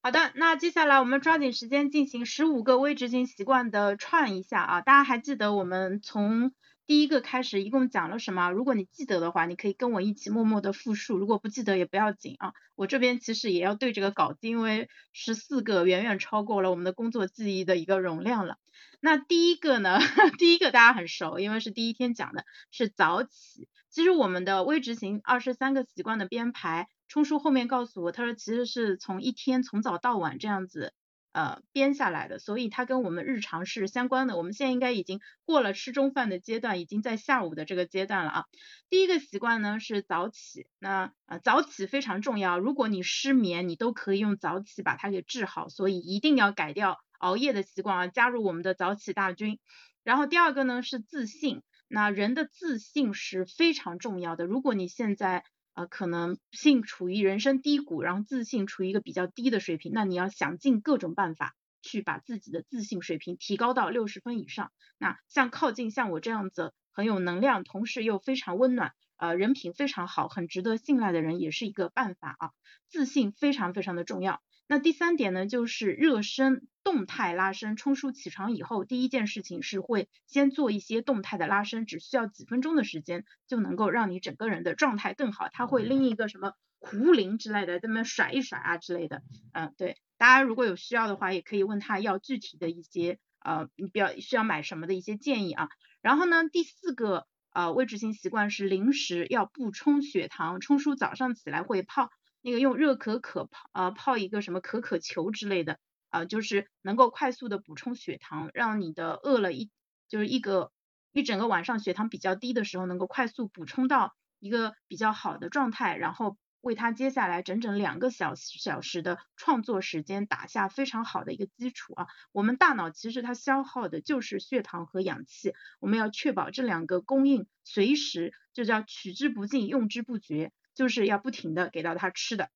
好的，那接下来我们抓紧时间进行十五个微执行习惯的串一下啊，大家还记得我们从第一个开始一共讲了什么？如果你记得的话，你可以跟我一起默默的复述；如果不记得也不要紧啊，我这边其实也要对这个稿子，因为十四个远远超过了我们的工作记忆的一个容量了。那第一个呢，第一个大家很熟，因为是第一天讲的，是早起。其实我们的微执行二十三个习惯的编排。冲叔后面告诉我，他说其实是从一天从早到晚这样子呃编下来的，所以它跟我们日常是相关的。我们现在应该已经过了吃中饭的阶段，已经在下午的这个阶段了啊。第一个习惯呢是早起，那呃早起非常重要，如果你失眠，你都可以用早起把它给治好，所以一定要改掉熬夜的习惯啊，加入我们的早起大军。然后第二个呢是自信，那人的自信是非常重要的，如果你现在呃，可能性处于人生低谷，然后自信处于一个比较低的水平，那你要想尽各种办法去把自己的自信水平提高到六十分以上。那像靠近像我这样子很有能量，同时又非常温暖，呃，人品非常好，很值得信赖的人，也是一个办法啊。自信非常非常的重要。那第三点呢，就是热身动态拉伸。冲叔起床以后，第一件事情是会先做一些动态的拉伸，只需要几分钟的时间，就能够让你整个人的状态更好。他会拎一个什么壶铃之类的，这么甩一甩啊之类的。嗯，对，大家如果有需要的话，也可以问他要具体的一些呃，你比较需要买什么的一些建议啊。然后呢，第四个呃，位置性习惯是零食要补充血糖。冲叔早上起来会泡。那个用热可可泡啊泡一个什么可可球之类的啊，就是能够快速的补充血糖，让你的饿了一就是一个一整个晚上血糖比较低的时候，能够快速补充到一个比较好的状态，然后为他接下来整整两个小小时的创作时间打下非常好的一个基础啊。我们大脑其实它消耗的就是血糖和氧气，我们要确保这两个供应随时就叫取之不尽用之不绝。就是要不停的给到他吃的，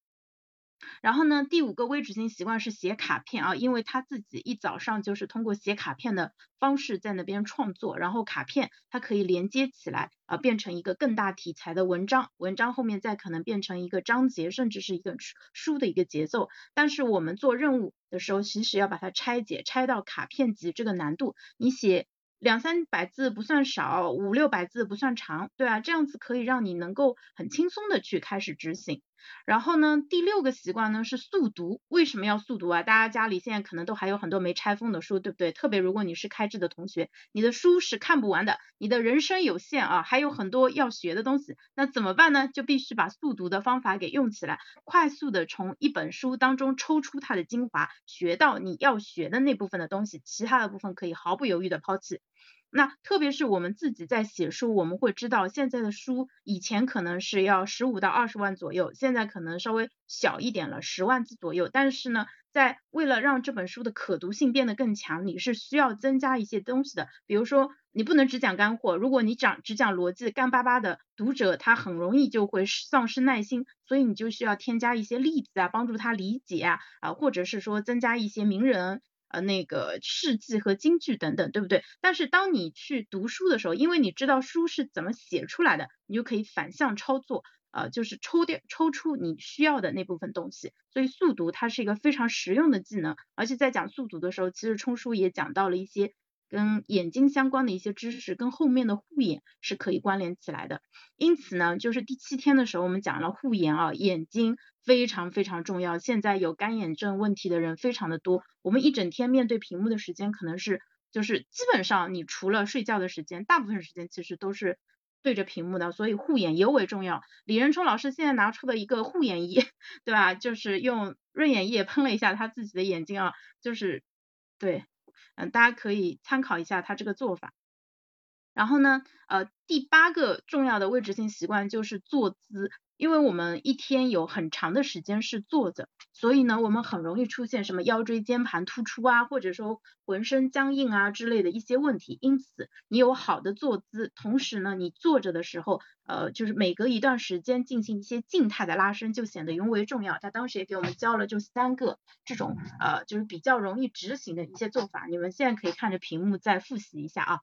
然后呢，第五个微执行习惯是写卡片啊，因为他自己一早上就是通过写卡片的方式在那边创作，然后卡片它可以连接起来啊，变成一个更大题材的文章，文章后面再可能变成一个章节，甚至是一个书的一个节奏。但是我们做任务的时候，其实要把它拆解，拆到卡片级这个难度，你写。两三百字不算少，五六百字不算长，对啊，这样子可以让你能够很轻松的去开始执行。然后呢，第六个习惯呢是速读。为什么要速读啊？大家家里现在可能都还有很多没拆封的书，对不对？特别如果你是开智的同学，你的书是看不完的，你的人生有限啊，还有很多要学的东西，那怎么办呢？就必须把速读的方法给用起来，快速的从一本书当中抽出它的精华，学到你要学的那部分的东西，其他的部分可以毫不犹豫的抛弃。那特别是我们自己在写书，我们会知道现在的书以前可能是要十五到二十万左右，现在可能稍微小一点了，十万字左右。但是呢，在为了让这本书的可读性变得更强，你是需要增加一些东西的。比如说，你不能只讲干货，如果你讲只讲逻辑，干巴巴的读者他很容易就会丧失耐心，所以你就需要添加一些例子啊，帮助他理解啊，啊，或者是说增加一些名人。呃，那个事迹和京剧等等，对不对？但是当你去读书的时候，因为你知道书是怎么写出来的，你就可以反向操作，呃，就是抽掉、抽出你需要的那部分东西。所以速读它是一个非常实用的技能，而且在讲速读的时候，其实冲叔也讲到了一些。跟眼睛相关的一些知识，跟后面的护眼是可以关联起来的。因此呢，就是第七天的时候，我们讲了护眼啊，眼睛非常非常重要。现在有干眼症问题的人非常的多，我们一整天面对屏幕的时间，可能是就是基本上你除了睡觉的时间，大部分时间其实都是对着屏幕的，所以护眼尤为重要。李仁冲老师现在拿出的一个护眼仪，对吧？就是用润眼液喷了一下他自己的眼睛啊，就是对。嗯，大家可以参考一下他这个做法。然后呢，呃，第八个重要的位置性习惯就是坐姿。因为我们一天有很长的时间是坐着，所以呢，我们很容易出现什么腰椎间盘突出啊，或者说浑身僵硬啊之类的一些问题。因此，你有好的坐姿，同时呢，你坐着的时候，呃，就是每隔一段时间进行一些静态的拉伸，就显得尤为重要。他当时也给我们教了就三个这种呃，就是比较容易执行的一些做法，你们现在可以看着屏幕再复习一下啊。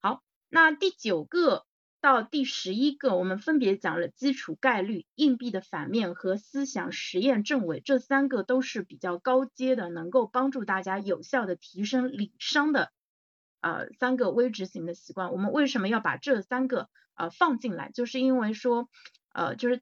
好，那第九个。到第十一个，我们分别讲了基础概率、硬币的反面和思想实验证伪，这三个都是比较高阶的，能够帮助大家有效的提升理商的呃三个微执行的习惯。我们为什么要把这三个呃放进来？就是因为说呃就是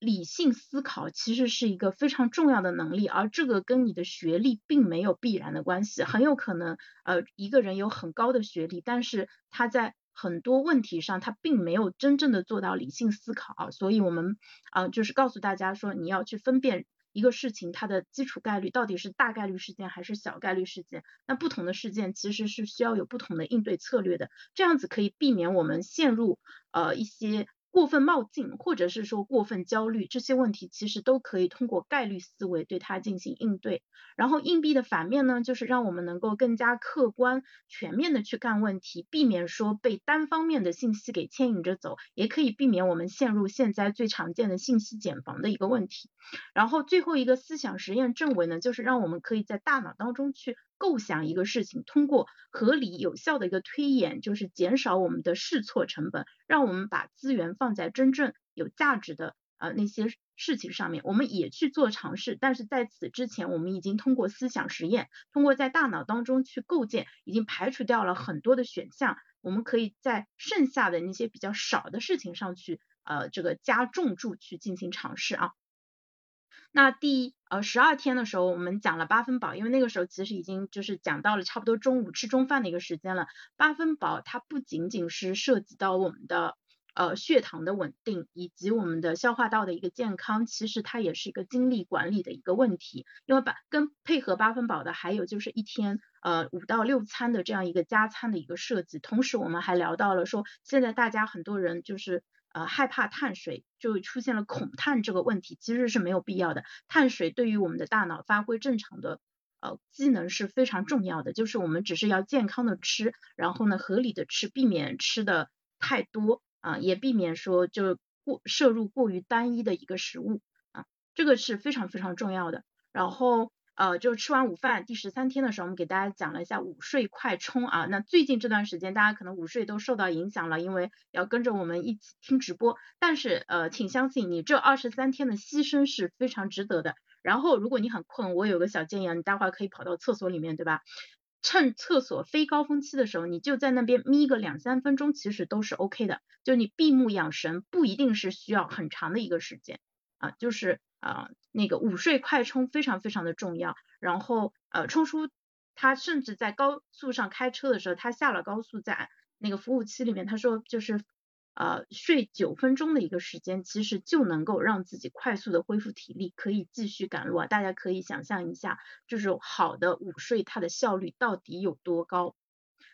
理性思考其实是一个非常重要的能力，而这个跟你的学历并没有必然的关系，很有可能呃一个人有很高的学历，但是他在很多问题上，他并没有真正的做到理性思考，所以我们啊就是告诉大家说，你要去分辨一个事情它的基础概率到底是大概率事件还是小概率事件。那不同的事件其实是需要有不同的应对策略的，这样子可以避免我们陷入呃一些。过分冒进，或者是说过分焦虑，这些问题其实都可以通过概率思维对它进行应对。然后硬币的反面呢，就是让我们能够更加客观、全面的去干问题，避免说被单方面的信息给牵引着走，也可以避免我们陷入现在最常见的信息茧房的一个问题。然后最后一个思想实验正伪呢，就是让我们可以在大脑当中去。构想一个事情，通过合理有效的一个推演，就是减少我们的试错成本，让我们把资源放在真正有价值的呃那些事情上面。我们也去做尝试，但是在此之前，我们已经通过思想实验，通过在大脑当中去构建，已经排除掉了很多的选项。我们可以在剩下的那些比较少的事情上去呃这个加重注去进行尝试啊。那第呃十二天的时候，我们讲了八分饱，因为那个时候其实已经就是讲到了差不多中午吃中饭的一个时间了。八分饱它不仅仅是涉及到我们的呃血糖的稳定以及我们的消化道的一个健康，其实它也是一个精力管理的一个问题。因为把跟配合八分饱的还有就是一天呃五到六餐的这样一个加餐的一个设计。同时我们还聊到了说，现在大家很多人就是。呃，害怕碳水就出现了恐碳这个问题，其实是没有必要的。碳水对于我们的大脑发挥正常的呃机能是非常重要的，就是我们只是要健康的吃，然后呢合理的吃，避免吃的太多啊，也避免说就过摄入过于单一的一个食物啊，这个是非常非常重要的。然后。呃，就吃完午饭第十三天的时候，我们给大家讲了一下午睡快充啊。那最近这段时间，大家可能午睡都受到影响了，因为要跟着我们一起听直播。但是呃，请相信你这二十三天的牺牲是非常值得的。然后如果你很困，我有个小建议啊，你待会儿可以跑到厕所里面，对吧？趁厕所非高峰期的时候，你就在那边眯个两三分钟，其实都是 OK 的。就你闭目养神，不一定是需要很长的一个时间啊，就是。啊，那个午睡快充非常非常的重要。然后呃，冲叔他甚至在高速上开车的时候，他下了高速，在那个服务区里面，他说就是呃睡九分钟的一个时间，其实就能够让自己快速的恢复体力，可以继续赶路啊。大家可以想象一下，就是好的午睡它的效率到底有多高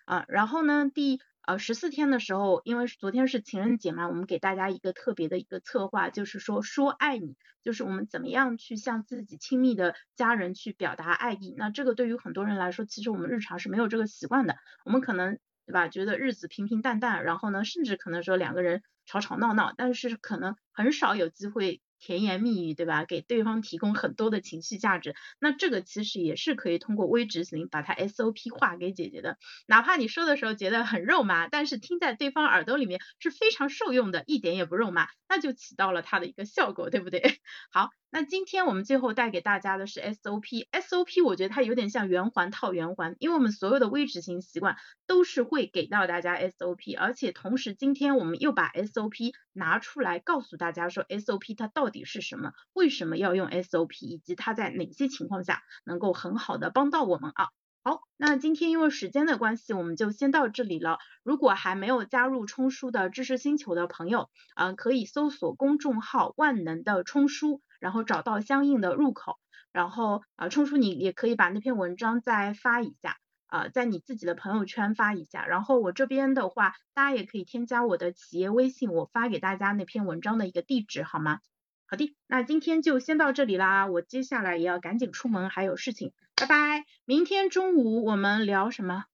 啊。然后呢，第呃，十四天的时候，因为昨天是情人节嘛，我们给大家一个特别的一个策划，就是说说爱你，就是我们怎么样去向自己亲密的家人去表达爱意。那这个对于很多人来说，其实我们日常是没有这个习惯的，我们可能对吧，觉得日子平平淡淡，然后呢，甚至可能说两个人吵吵闹闹，但是可能很少有机会。甜言蜜语，对吧？给对方提供很多的情绪价值，那这个其实也是可以通过微执行把它 SOP 化给解决的。哪怕你说的时候觉得很肉麻，但是听在对方耳朵里面是非常受用的，一点也不肉麻，那就起到了它的一个效果，对不对？好。那今天我们最后带给大家的是 SOP，SOP 我觉得它有点像圆环套圆环，因为我们所有的微执行习惯都是会给到大家 SOP，而且同时今天我们又把 SOP 拿出来告诉大家说 SOP 它到底底是什么，为什么要用 SOP，以及它在哪些情况下能够很好的帮到我们啊。好，那今天因为时间的关系，我们就先到这里了。如果还没有加入冲叔的知识星球的朋友，嗯，可以搜索公众号万能的冲叔，然后找到相应的入口，然后啊，冲叔你也可以把那篇文章再发一下，啊，在你自己的朋友圈发一下。然后我这边的话，大家也可以添加我的企业微信，我发给大家那篇文章的一个地址，好吗？好的，那今天就先到这里啦，我接下来也要赶紧出门，还有事情，拜拜。明天中午我们聊什么？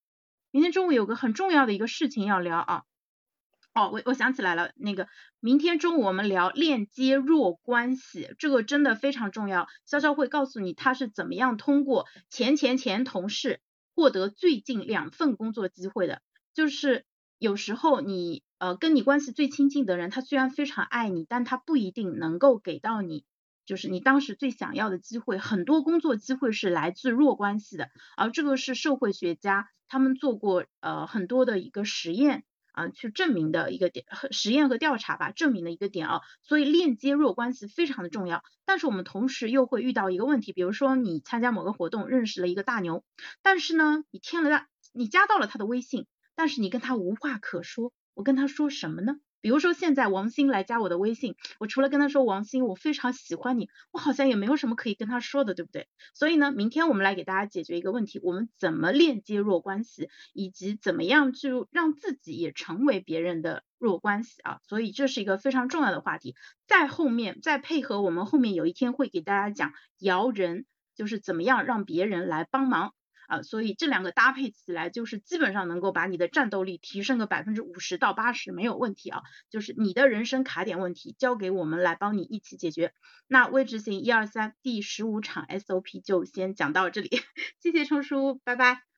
明天中午有个很重要的一个事情要聊啊。哦，我我想起来了，那个明天中午我们聊链接弱关系，这个真的非常重要。潇潇会告诉你他是怎么样通过前前前同事获得最近两份工作机会的。就是有时候你呃跟你关系最亲近的人，他虽然非常爱你，但他不一定能够给到你就是你当时最想要的机会。很多工作机会是来自弱关系的，而这个是社会学家他们做过呃很多的一个实验。啊，去证明的一个点，实验和调查吧，证明的一个点啊，所以链接弱关系非常的重要。但是我们同时又会遇到一个问题，比如说你参加某个活动，认识了一个大牛，但是呢，你添了大，你加到了他的微信，但是你跟他无话可说，我跟他说什么呢？比如说现在王鑫来加我的微信，我除了跟他说王鑫我非常喜欢你，我好像也没有什么可以跟他说的，对不对？所以呢，明天我们来给大家解决一个问题，我们怎么链接弱关系，以及怎么样去让自己也成为别人的弱关系啊？所以这是一个非常重要的话题。在后面再配合我们后面有一天会给大家讲摇人，就是怎么样让别人来帮忙。啊，所以这两个搭配起来，就是基本上能够把你的战斗力提升个百分之五十到八十没有问题啊。就是你的人生卡点问题，交给我们来帮你一起解决。那未执行一二三第十五场 SOP 就先讲到这里，谢谢冲叔，拜拜。